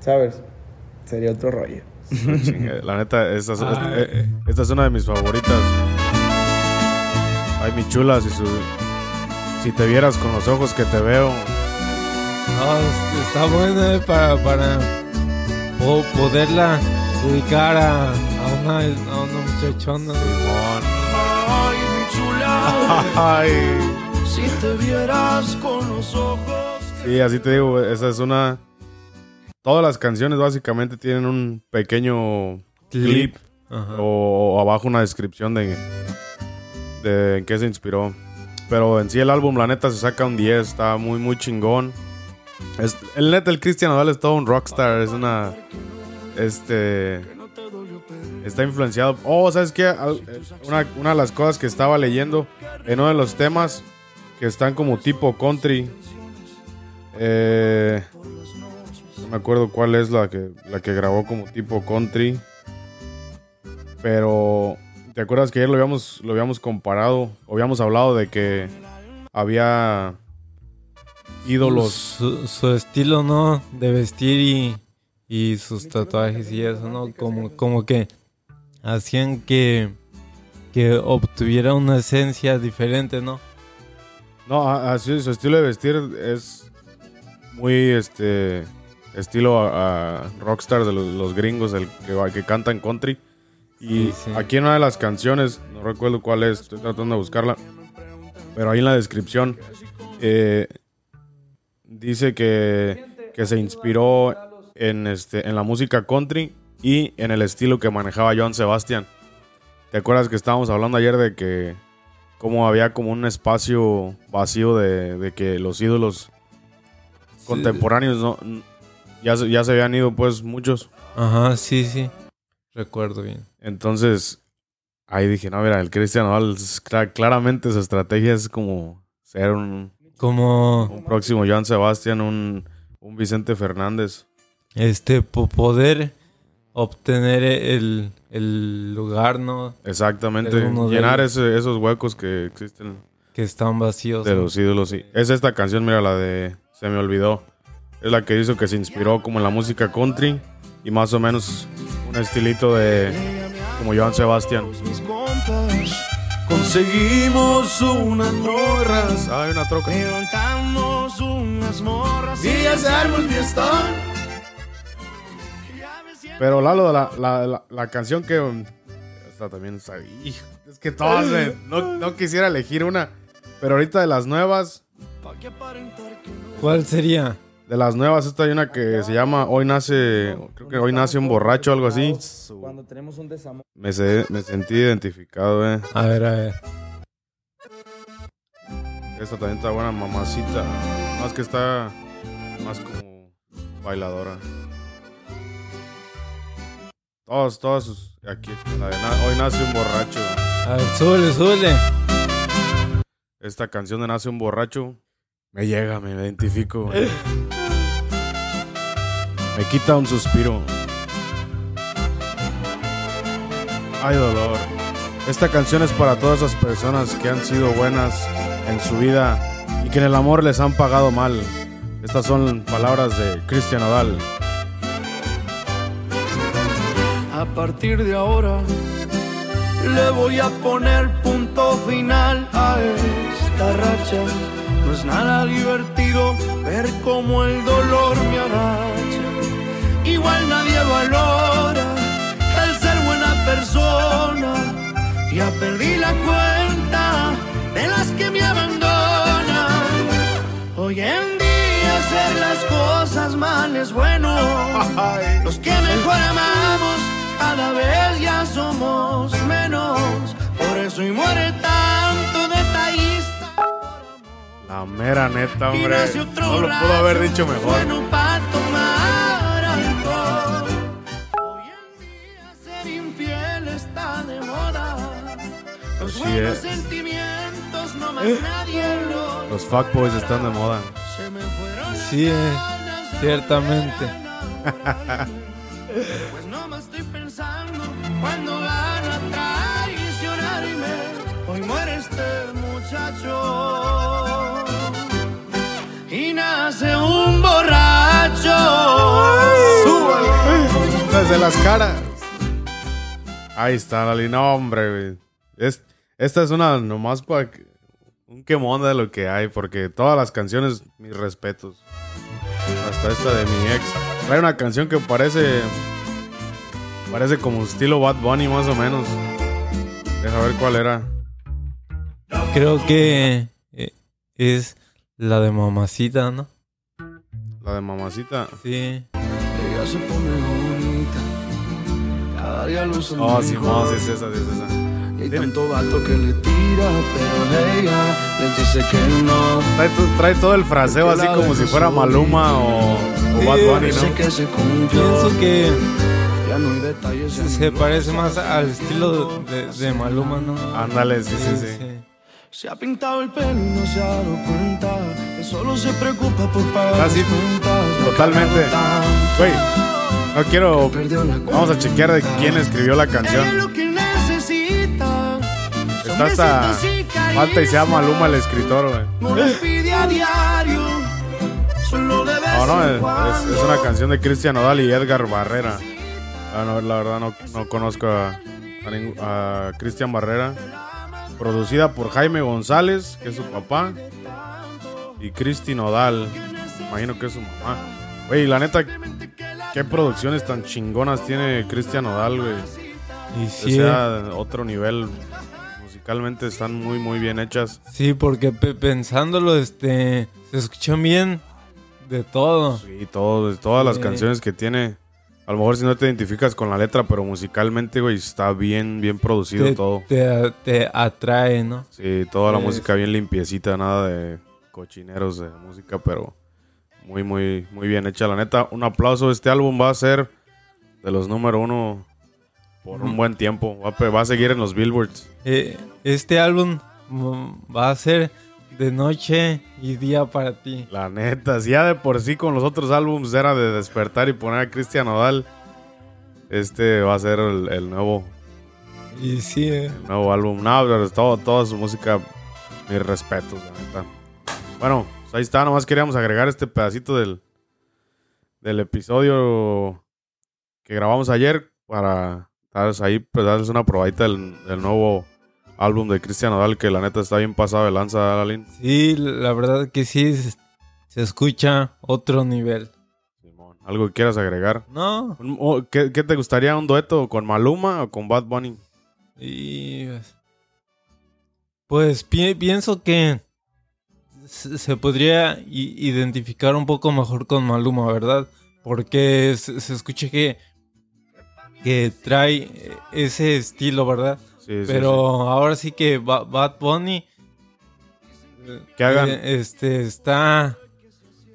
¿sabes? Sería otro rollo.
La neta, esta es, eh, esta es una de mis favoritas. Ay, mi chula, si, su- si te vieras con los ojos que te veo.
No, es- está buena eh, para, para po- poderla dedicar a, a una, a una muchachona.
Simón.
Ay, si te vieras con los ojos.
Sí, así te digo, esa es una... Todas las canciones básicamente tienen un pequeño clip
Ajá.
o, o abajo una descripción de, de en qué se inspiró. Pero en sí el álbum, la neta, se saca un 10, está muy, muy chingón. Es- el neta, el Cristian Nodal es todo un rockstar, es una... Este... Está influenciado. Oh, ¿sabes qué? Eh, Una, una de las cosas que estaba leyendo en uno de los temas que están como tipo country. Eh, no me acuerdo cuál es la que, la que grabó como tipo country. Pero, ¿te acuerdas que ayer lo habíamos, lo habíamos comparado? O habíamos hablado de que había ídolos.
Su, su estilo, ¿no? De vestir y, y sus tatuajes y eso, ¿no? Como, como que hacían que, que obtuviera una esencia diferente, ¿no?
No, así su estilo de vestir es muy este estilo a, a rockstar de los, los gringos el que, va- que cantan country. Y
Sí, sí.
aquí en una de las canciones, no recuerdo cuál es, estoy tratando de buscarla, pero ahí en la descripción eh, dice que, que se inspiró en, este, en la música country y en el estilo que manejaba Joan Sebastian. ¿Te acuerdas que estábamos hablando ayer de que como había como un espacio vacío de, de que los ídolos contemporáneos no ya, se- ya se habían ido pues muchos.
Ajá, sí, sí. Recuerdo bien.
Entonces ahí dije, no, mira, el Cristian claramente su estrategia es como ser un,
Como
un próximo Joan Sebastián, un, un Vicente Fernández.
este po- poder obtener el, el lugar, ¿no?
Exactamente, llenar ese- esos huecos que existen
Que están vacíos.
de
¿no?
los ídolos. sí. Es esta canción, mira, la de Se me olvidó. Es la que hizo que se inspiró como en la música country y más o menos un estilito de como Joan Sebastián.
Conseguimos unas morras.
Hay una troca.
Levantamos unas morras y ya se armó el fiestón.
Pero Lalo, la, la, la, la canción que. um, Esta también está. hijo, Es que todas. me- no, no quisiera elegir una. Pero ahorita de las nuevas.
¿Cuál sería?
De las nuevas, esta hay una que se llama Hoy nace. Creo que hoy nace un borracho o algo así.
Cuando tenemos un desamor.
Me, se- me sentí identificado, eh.
A ver, a ver.
Esta también está buena, mamacita. Más que está más como bailadora. Todos, todos sus. Aquí, la de na- Hoy nace un borracho.
A ver, súbele, súbele.
Esta canción de Nace un borracho me llega, me identifico. me quita un suspiro. Ay, dolor. Esta canción es para todas esas personas que han sido buenas en su vida y que en el amor les han pagado mal. Estas son palabras de Cristian Odal.
A partir de ahora le voy a poner punto final a esta racha. No es nada divertido ver cómo el dolor me aracha. Igual nadie valora el ser buena persona. Ya perdí la cuenta de las que me abandonan. Hoy en día hacer las cosas mal es bueno. Los que mejor ya somos menos. Por eso y muere tanto detallista.
La mera neta,
Y
hombre.
nace otro
No lo pudo haber dicho mejor.
Bueno para tomar alcohol. Hoy en día ser infiel está de moda. Los
Así
buenos
es.
sentimientos no más nadie los.
Los fuckboys están de moda.
Se me fueron
Sí, eh, ciertamente.
Pues no me estoy pensando cuando van a traicionar y este muchacho y nace un borracho.
Desde las caras. Ahí está, Lali. No, hombre. Es- esta es una nomás para un quemón de lo que hay, porque todas las canciones, mis respetos. Hasta esta de mi ex. Trae una canción que parece. Parece como estilo Bad Bunny, más o menos. Deja ver cuál era.
Creo que eh, es la de mamacita, ¿no?
La de Mamacita.
Sí.
Ella se pone bonita, cada día luce
Oh, sí, no, sí es esa, sí es esa.
Y hay
Tiene-
tanto vato que le tira, pero ella le dice que no.
Trae, to- trae todo el fraseo así como si fuera Maluma o, o Bad Bunny, ¿no?
que se confió,
Pienso que
ya no hay detalles. ya
se parece más al estilo de, de Maluma, ¿no?
Ándale, sí, sí, sí.
Se ha pintado el pelo y no se ha dado cuenta. Que solo se preocupa por pagar
Ah, sí,
las cuentas. Le ha
totalmente. Güey, no quiero. Vamos a chequear de quién escribió la canción. Está hasta. Falta y se llama. Maluma el escritor, güey.
No le pide a diario. Solo de vez
No, es, es una canción de Cristian Odal y Edgar Barrera. Ah, no, la verdad no, no conozco a, a ningú- a Cristian Barrera. Producida por Jaime González, que es su papá. Y Cristi Nodal, imagino que es su mamá. Güey, la neta, qué producciones tan chingonas tiene Cristian Nodal, güey.
Y
O
sí,
sea, otro nivel. Musicalmente están muy, muy bien hechas.
sí, porque pe- pensándolo, este, se escuchan bien de todo.
Sí, todo, todas las
Sí.
canciones que tiene. A lo mejor si no te identificas con la letra, pero musicalmente, güey, está bien, bien producido
Te,
todo.
te, te atrae, ¿no?
Sí, toda la música bien limpiecita, nada de cochineros de música, pero muy, muy, muy bien hecha. La neta, un aplauso. Este álbum va a ser de los número uno por un buen tiempo. Va a, pe- va a seguir en los billboards.
Eh, este álbum mm, va a ser de noche y día para ti.
La neta, si ya de por sí con los otros álbums era de despertar y poner a Cristian Nodal, este va a ser el, el nuevo,
Y sí, eh,
el nuevo álbum. No, pero todo, toda su música, mis respetos, la neta. Bueno, pues ahí está, nomás queríamos agregar este pedacito del, del episodio que grabamos ayer para darles ahí, pues darles una probadita del, del nuevo álbum de Cristian Nodal, que la neta está bien pasado de lanza, Alalín.
sí, la verdad que sí, se, escucha otro nivel.
Simón, ¿Algo que quieras agregar?
No,
Un- o- ¿Qué, qué te gustaría? ¿Un dueto con Maluma o con Bad Bunny?
y pues pi- pienso que se, podría identificar un poco mejor con Maluma, ¿verdad? Porque se, se escucha que, que trae ese estilo, ¿verdad?
Sí, sí,
Pero ahora sí que Ba- Bad Bunny
Que hagan-
eh, este está.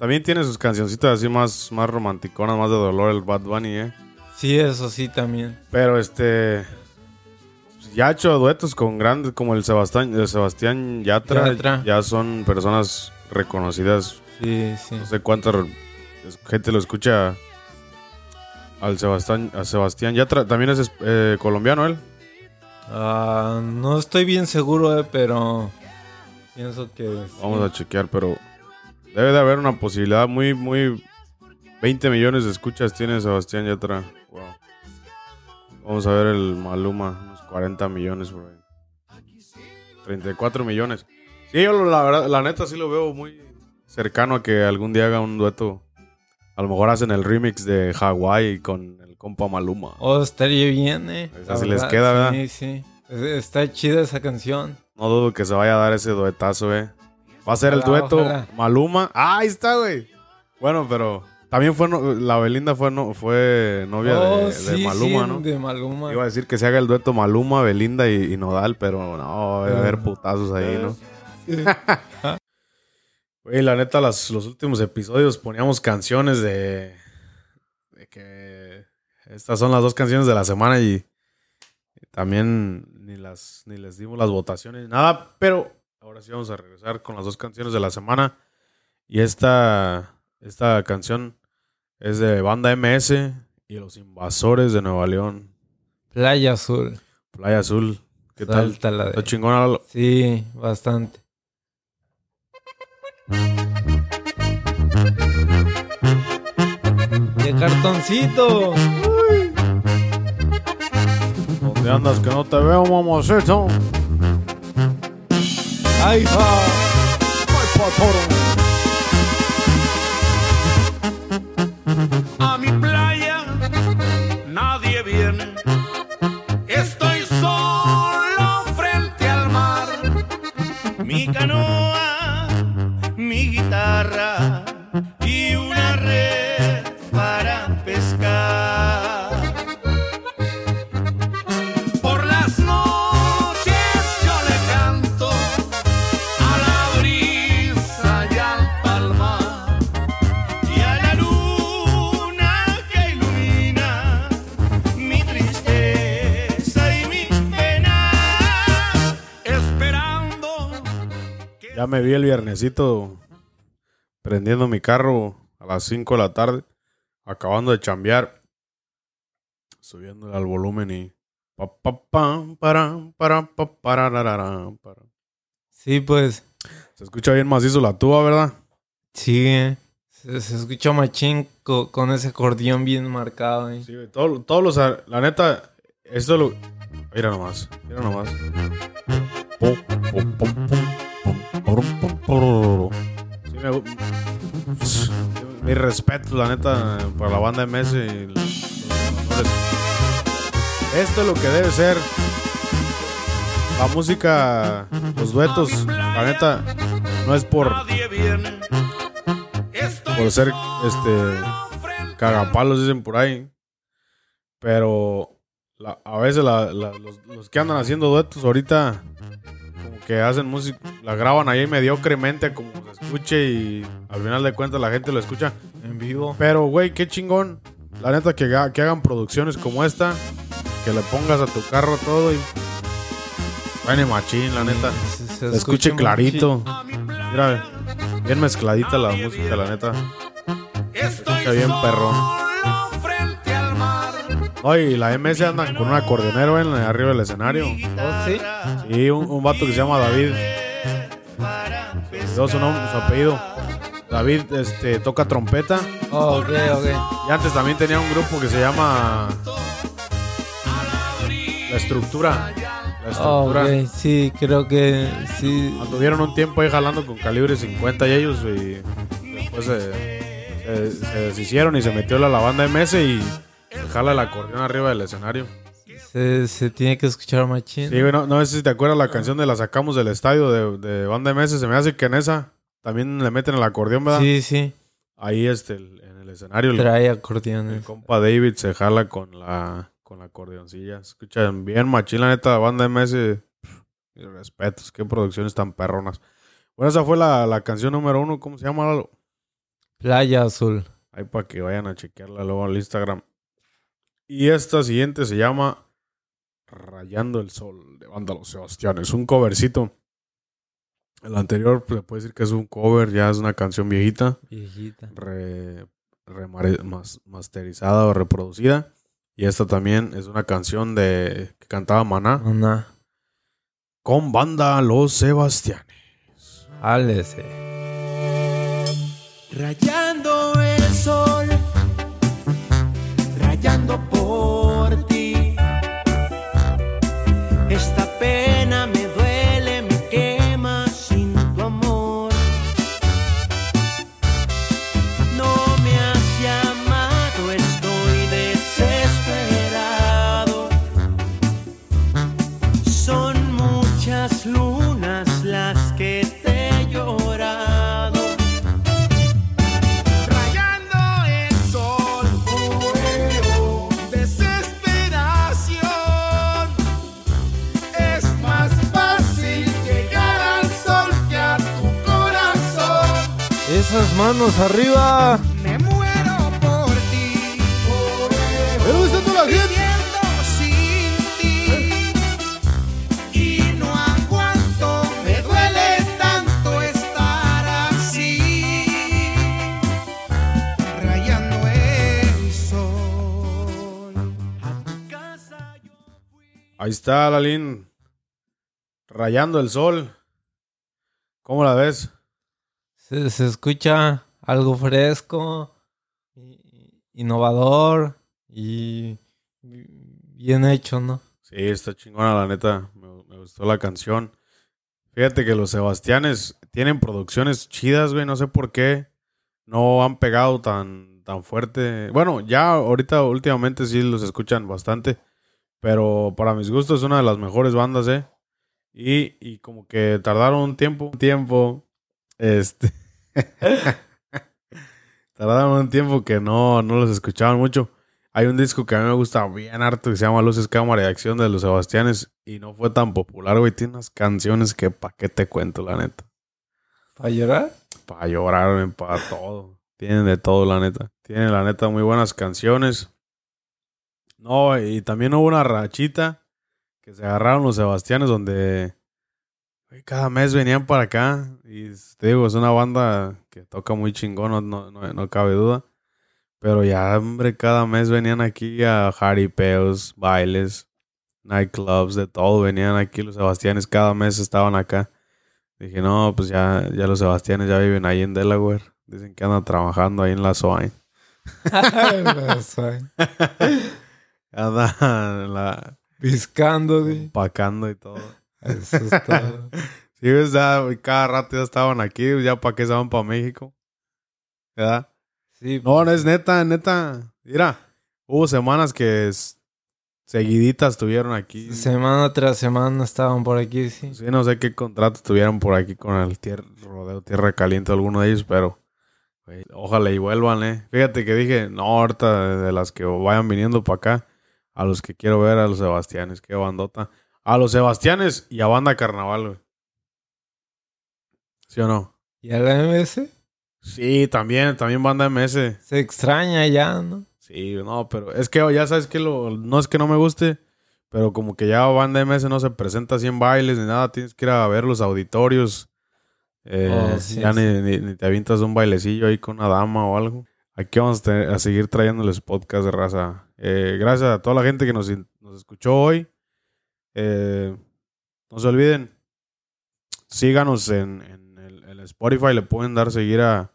También tiene sus cancioncitas así más, más romanticonas, más de dolor el Bad Bunny, ¿eh?
sí eso sí también.
Pero este... Ya ha hecho duetos con grandes como el Sebastián, el Sebastián Yatra.
Yatra.
Ya son personas reconocidas.
Sí, sí.
No sé cuánta gente lo escucha al Sebastián, a Sebastián Yatra. También es eh, colombiano él.
Ah, no estoy bien seguro, eh, pero pienso que.
Vamos a chequear, pero debe de haber una posibilidad muy, muy... 20 millones de escuchas tiene Sebastián Yatra. Wow. Vamos a ver el Maluma, unos 40 millones por ahí. 34 millones. Sí, yo la la neta sí lo veo muy cercano a que algún día haga un dueto. A lo mejor hacen el remix de Hawái con el compa Maluma.
Oh, estaría bien, eh.
Les queda, ¿verdad?
Sí, sí. Es- Está chida esa canción.
No dudo que se vaya a dar ese duetazo, eh. Va a ser el dueto
ojalá.
Maluma. Ah, ahí está, güey. Bueno, pero también fue no- la Belinda fue no, fue novia de-
oh,
de,
sí,
Maluma,
sí,
¿no?
De Maluma.
Iba a decir que se haga el dueto Maluma, Belinda y, y Nodal, pero no, va a haber
Ah.
putazos ahí, ¿no?
Sí.
Güey, la neta, las- los últimos episodios poníamos canciones de, de que estas son las dos canciones de la semana y, y también ni las ni les dimos las votaciones, nada, pero ahora sí vamos a regresar con las dos canciones de la semana y esta esta canción es de Banda MS y Los Invasores de Nueva León,
Playa Azul.
Playa Azul. ¿Qué tal?
Salta la de-
Está chingona
Sí, bastante. De cartoncito.
¿Dónde andas que no te veo, mamacito?
Ay, ja.
A mi playa nadie viene. Estoy solo frente al mar. Mi canoa,
Ya me vi el viernesito prendiendo mi carro a las 5 de la tarde, acabando de chambear, subiéndole al volumen y...
Sí, pues.
Se escucha bien macizo la tuba, ¿verdad?
Sigue. Se, se escucha machín co- con ese acordeón bien marcado. eh.
Sí, güey, todo- todos los... La neta, esto lo... Mira nomás, mira nomás. Pum, pum, pum, Mi respeto, la neta, para la banda MS y. Esto es lo que debe ser la música, los duetos. La neta, no es por, por ser este cagapalos, dicen por ahí. Pero la- a veces la- los que andan haciendo duetos ahorita, como que hacen música, la graban ahí mediocremente, como se escuche y al final de cuentas la gente lo escucha.
En vivo.
Pero, güey, qué chingón. La neta, que, haga- que hagan producciones como esta, que le pongas a tu carro todo y. Suene machín, la neta.
Se, se
Se escuche clarito. Mira, bien mezcladita la música, la neta. Escucha bien perrón. No, y la MS andan con un acordeonero en arriba del escenario.
Oh, sí.
Sí, un, un vato que se llama David. Olvidó su nombre, su apellido. David este, toca trompeta.
Oh, ok, ok.
Y antes también tenía un grupo que se llama La Estructura. La
Oh,
Estructura.
ok. Sí, creo que sí.
Anduvieron un tiempo ahí jalando con calibre 50 y ellos y después se, se- se deshicieron y se metió la, la banda MS y se jala el acordeón arriba del escenario.
Se, se tiene que escuchar machín.
Sí, güey, no, no sé si te acuerdas la canción de La Sacamos del Estadio de, de banda MS, se me hace que en esa también le meten el acordeón, ¿verdad?
sí, sí.
Ahí este, el- en el escenario el,
Trae
el
acordeones.
compa David se jala con la, con la acordeoncilla. Escuchan bien machín, la neta, banda MS. Mis respetos, qué producciones tan perronas. Bueno, esa fue la, la canción número uno, ¿cómo se llama? Lalo?
Playa Azul.
Ahí para que vayan a chequearla luego al Instagram. Y esta siguiente se llama Rayando el Sol de Banda Los Sebastianes. Un covercito. El anterior pues, se puede decir que es un cover, ya es una canción viejita,
Viejita.
re- remare- mas- masterizada o reproducida. Y esta también es una canción de que cantaba Maná
Ana.
con Banda Los Sebastianes.
Álese.
Rayando
manos arriba.
Me muero por ti. Viviendo sin ti. Y no aguanto, me duele tanto estar así. Rayando el sol.
Ahí está, Lalín. Rayando el Sol. ¿Cómo la ves?
Se, escucha algo fresco, innovador y bien hecho, ¿no?
Sí, está chingona, la neta. Me, me gustó la canción. Fíjate que los Sebastianes tienen producciones chidas, güey. No sé por qué no han pegado tan, tan fuerte. Bueno, ya ahorita últimamente sí los escuchan bastante. Pero para mis gustos es una de las mejores bandas, ¿eh? Y, y como que tardaron un tiempo, un tiempo, este... tardaron un tiempo que no, no los escuchaban mucho. Hay un disco que a mí me gusta bien harto que se llama Luces, Cámara y Acción de los Sebastianes y no fue tan popular, güey. Tiene unas canciones que pa' qué te cuento, la neta.
¿Para llorar?
Para llorar, para todo. Tienen de todo, la neta. Tienen, la neta, muy buenas canciones. No, y también hubo una rachita que se agarraron los Sebastianes donde cada mes venían para acá. Y te digo, es una banda que toca muy chingón, no, no, no, no cabe duda. Pero ya, hombre, cada mes venían aquí a jaripeos, bailes, nightclubs, de todo. Venían aquí los Sebastianes, cada mes estaban acá. Dije, no, pues ya, ya los Sebastianes ya viven ahí en Delaware. Dicen que andan trabajando ahí en la SOAI. Andan en la,
Piscando,
empacando y todo.
Eso es todo.
Sí, pues, güey, cada rato ya estaban aquí, ya para qué se van para México. ¿Verdad?
Sí,
No, no es neta, neta. Mira, hubo semanas que es- seguiditas estuvieron aquí.
semana tras semana estaban por aquí, sí.
Sí, no sé qué contrato tuvieron por aquí con el tier- rodeo Tierra Caliente alguno de ellos, pero ojalá y vuelvan, eh. Fíjate que dije, no, ahorita de las que vayan viniendo para acá, a los que quiero ver, a los Sebastianes, qué bandota. A los Sebastianes y a Banda Carnaval, güey. ¿Sí o no?
¿Y a la MS?
Sí, también, también Banda MS.
Se extraña ya, ¿no?
Sí, no, pero es que ya sabes que lo, no es que no me guste, pero como que ya banda MS no se presenta así en bailes ni nada, tienes que ir a ver los auditorios. Eh,
Oh, sí,
ya
sí.
Ni, ni- ni te avientas un bailecillo ahí con una dama o algo. Aquí vamos a, tener- a seguir trayéndoles podcast de raza. Eh, gracias a toda la gente que nos, nos escuchó hoy. Eh, no se olviden, síganos en, en el, Spotify, le pueden dar seguir a,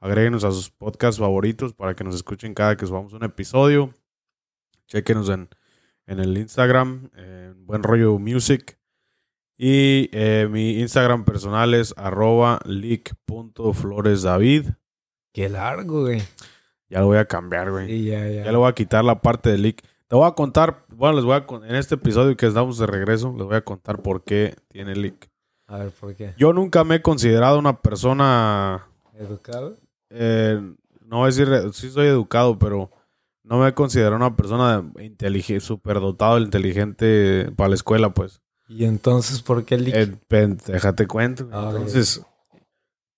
agréguenos a sus podcasts favoritos para que nos escuchen cada que subamos un episodio. Chequenos en, en el Instagram, en Buen Rollo Music. Y eh, mi Instagram personal es arroba leak.floresdavid.
Qué largo, güey.
Ya lo voy a cambiar, güey.
Sí, ya, ya.
Ya le voy a quitar la parte de leak. Te voy a contar, bueno, les voy a en este episodio que estamos de regreso, les voy a contar por qué tiene leak.
A ver, ¿por qué?
Yo nunca me he considerado una persona
¿Educado?
eh, no voy a decir, sí soy educado, pero no me considero una persona inteligente, superdotado, inteligente para la escuela, pues.
¿Y entonces por qué el
Eh, pen- déjate cuento.
Ah.
Entonces,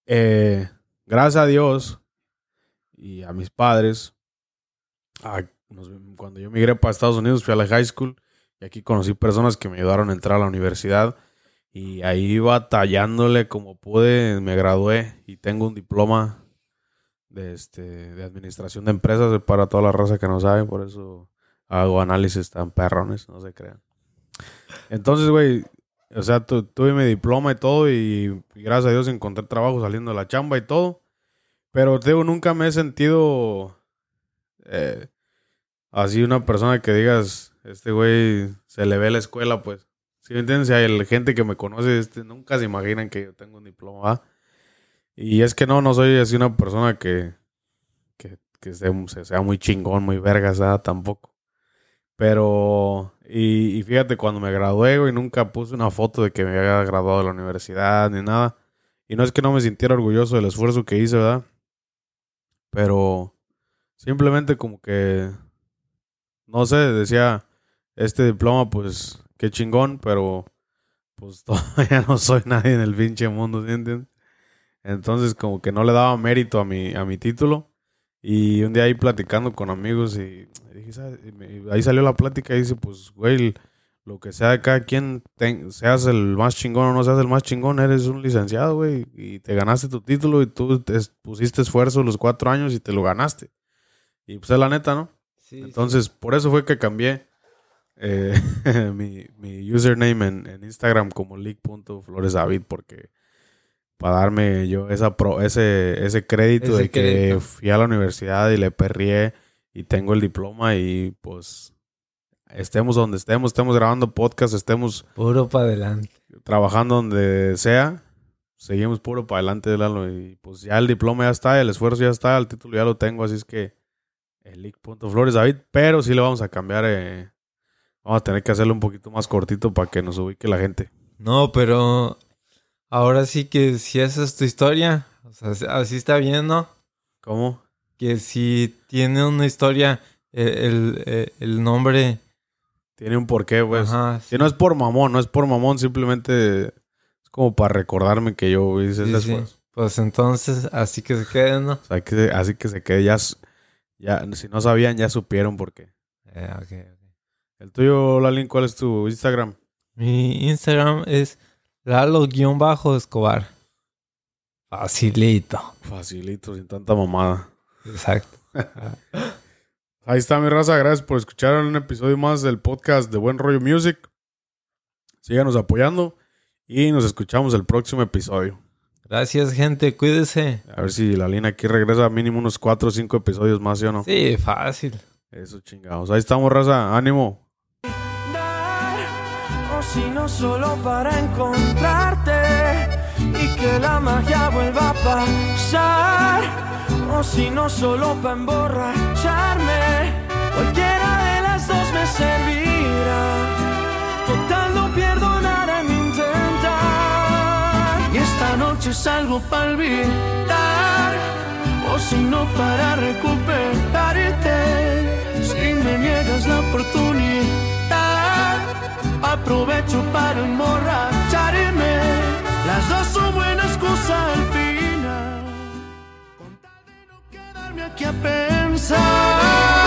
eh, gracias a Dios y a mis padres, a- cuando yo migré para Estados Unidos, fui a la high school y aquí conocí personas que me ayudaron a entrar a la universidad y ahí batallándole como pude, me gradué y tengo un diploma de, este, de administración de empresas para toda la raza que no sabe, por eso hago análisis tan perrones, no se crean. Entonces, güey, o sea, tu- tuve mi diploma y todo y, y gracias a Dios encontré trabajo saliendo de la chamba y todo. Pero te digo, nunca me he sentido eh, así una persona que digas, este güey se le ve la escuela, pues. Si me entiendes, hay el- gente que me conoce, este, nunca se imaginan que yo tengo un diploma. ¿va? Y es que no, no soy así una persona que, que, que sea, se- sea muy chingón, muy vergas, ¿verdad? tampoco. Pero, y, y fíjate, cuando me gradué, güey, nunca puse una foto de que me había graduado de la universidad ni nada. Y no es que no me sintiera orgulloso del esfuerzo que hice, ¿verdad? Pero simplemente como que, no sé, decía, este diploma, pues, qué chingón, pero pues todavía no soy nadie en el pinche mundo, ¿sí entiendes? Entonces como que no le daba mérito a mi, a mi título. Y un día ahí platicando con amigos y. Y ahí salió la plática y dice, pues, güey, lo que sea de cada quien, seas el más chingón o no seas el más chingón, eres un licenciado, güey, y te ganaste tu título y tú te pusiste esfuerzo los cuatro años y te lo ganaste. Y pues es la neta, ¿no?
Sí,
Entonces, por eso fue que cambié. eh, mi, mi username en, en Instagram como leak.floresdavid porque para darme yo esa pro- ese, ese crédito
Ese
de que
crédito.
fui a la universidad y le perrié y tengo el diploma y pues estemos donde estemos, estemos grabando podcast, estemos
Puro para adelante.
trabajando donde sea, seguimos puro para adelante, Lalo. Y pues ya el diploma ya está, el esfuerzo ya está, el título ya lo tengo, así es que el leak.flores David, pero sí le vamos a cambiar, eh, vamos a tener que hacerlo un poquito más cortito para que nos ubique la gente.
No, pero ahora sí que si esa es tu historia, o sea, así está bien, ¿no?
¿Cómo?
Que si tiene una historia, eh, el, el- el nombre...
Tiene un porqué, pues.
ajá,
no es por mamón, no es por mamón, simplemente es como para recordarme que yo hice
sí,
esfuerzo.
Pues entonces, así que se quede, ¿no?
O sea, que, así que se quede, ya, ya, si no sabían, ya supieron por qué.
Eh.
El tuyo, Lalín, ¿cuál es tu Instagram?
Mi Instagram es Lalo-Escobar. Facilito.
Facilito, sin tanta mamada.
Exacto.
Ahí está mi raza, gracias por escuchar un episodio más del podcast de Buen Rollo Music. Síganos apoyando y nos escuchamos el próximo episodio.
Gracias, gente. Cuídese.
A ver si la línea aquí regresa mínimo unos 4 o 5 episodios más, ¿sí o no?
Sí, fácil.
Eso chingados. Ahí estamos, raza. Ánimo.
dar o si no solo para encontrarte y que la magia vuelva a pasar o si no solo para emborracharme cualquiera de las dos me servirá total no pierdo noche salgo para olvidar. O si no para recuperarte. Si me niegas la oportunidad aprovecho para emborracharme. Las dos son buenas cosas al final. Con tal de no quedarme aquí a pensar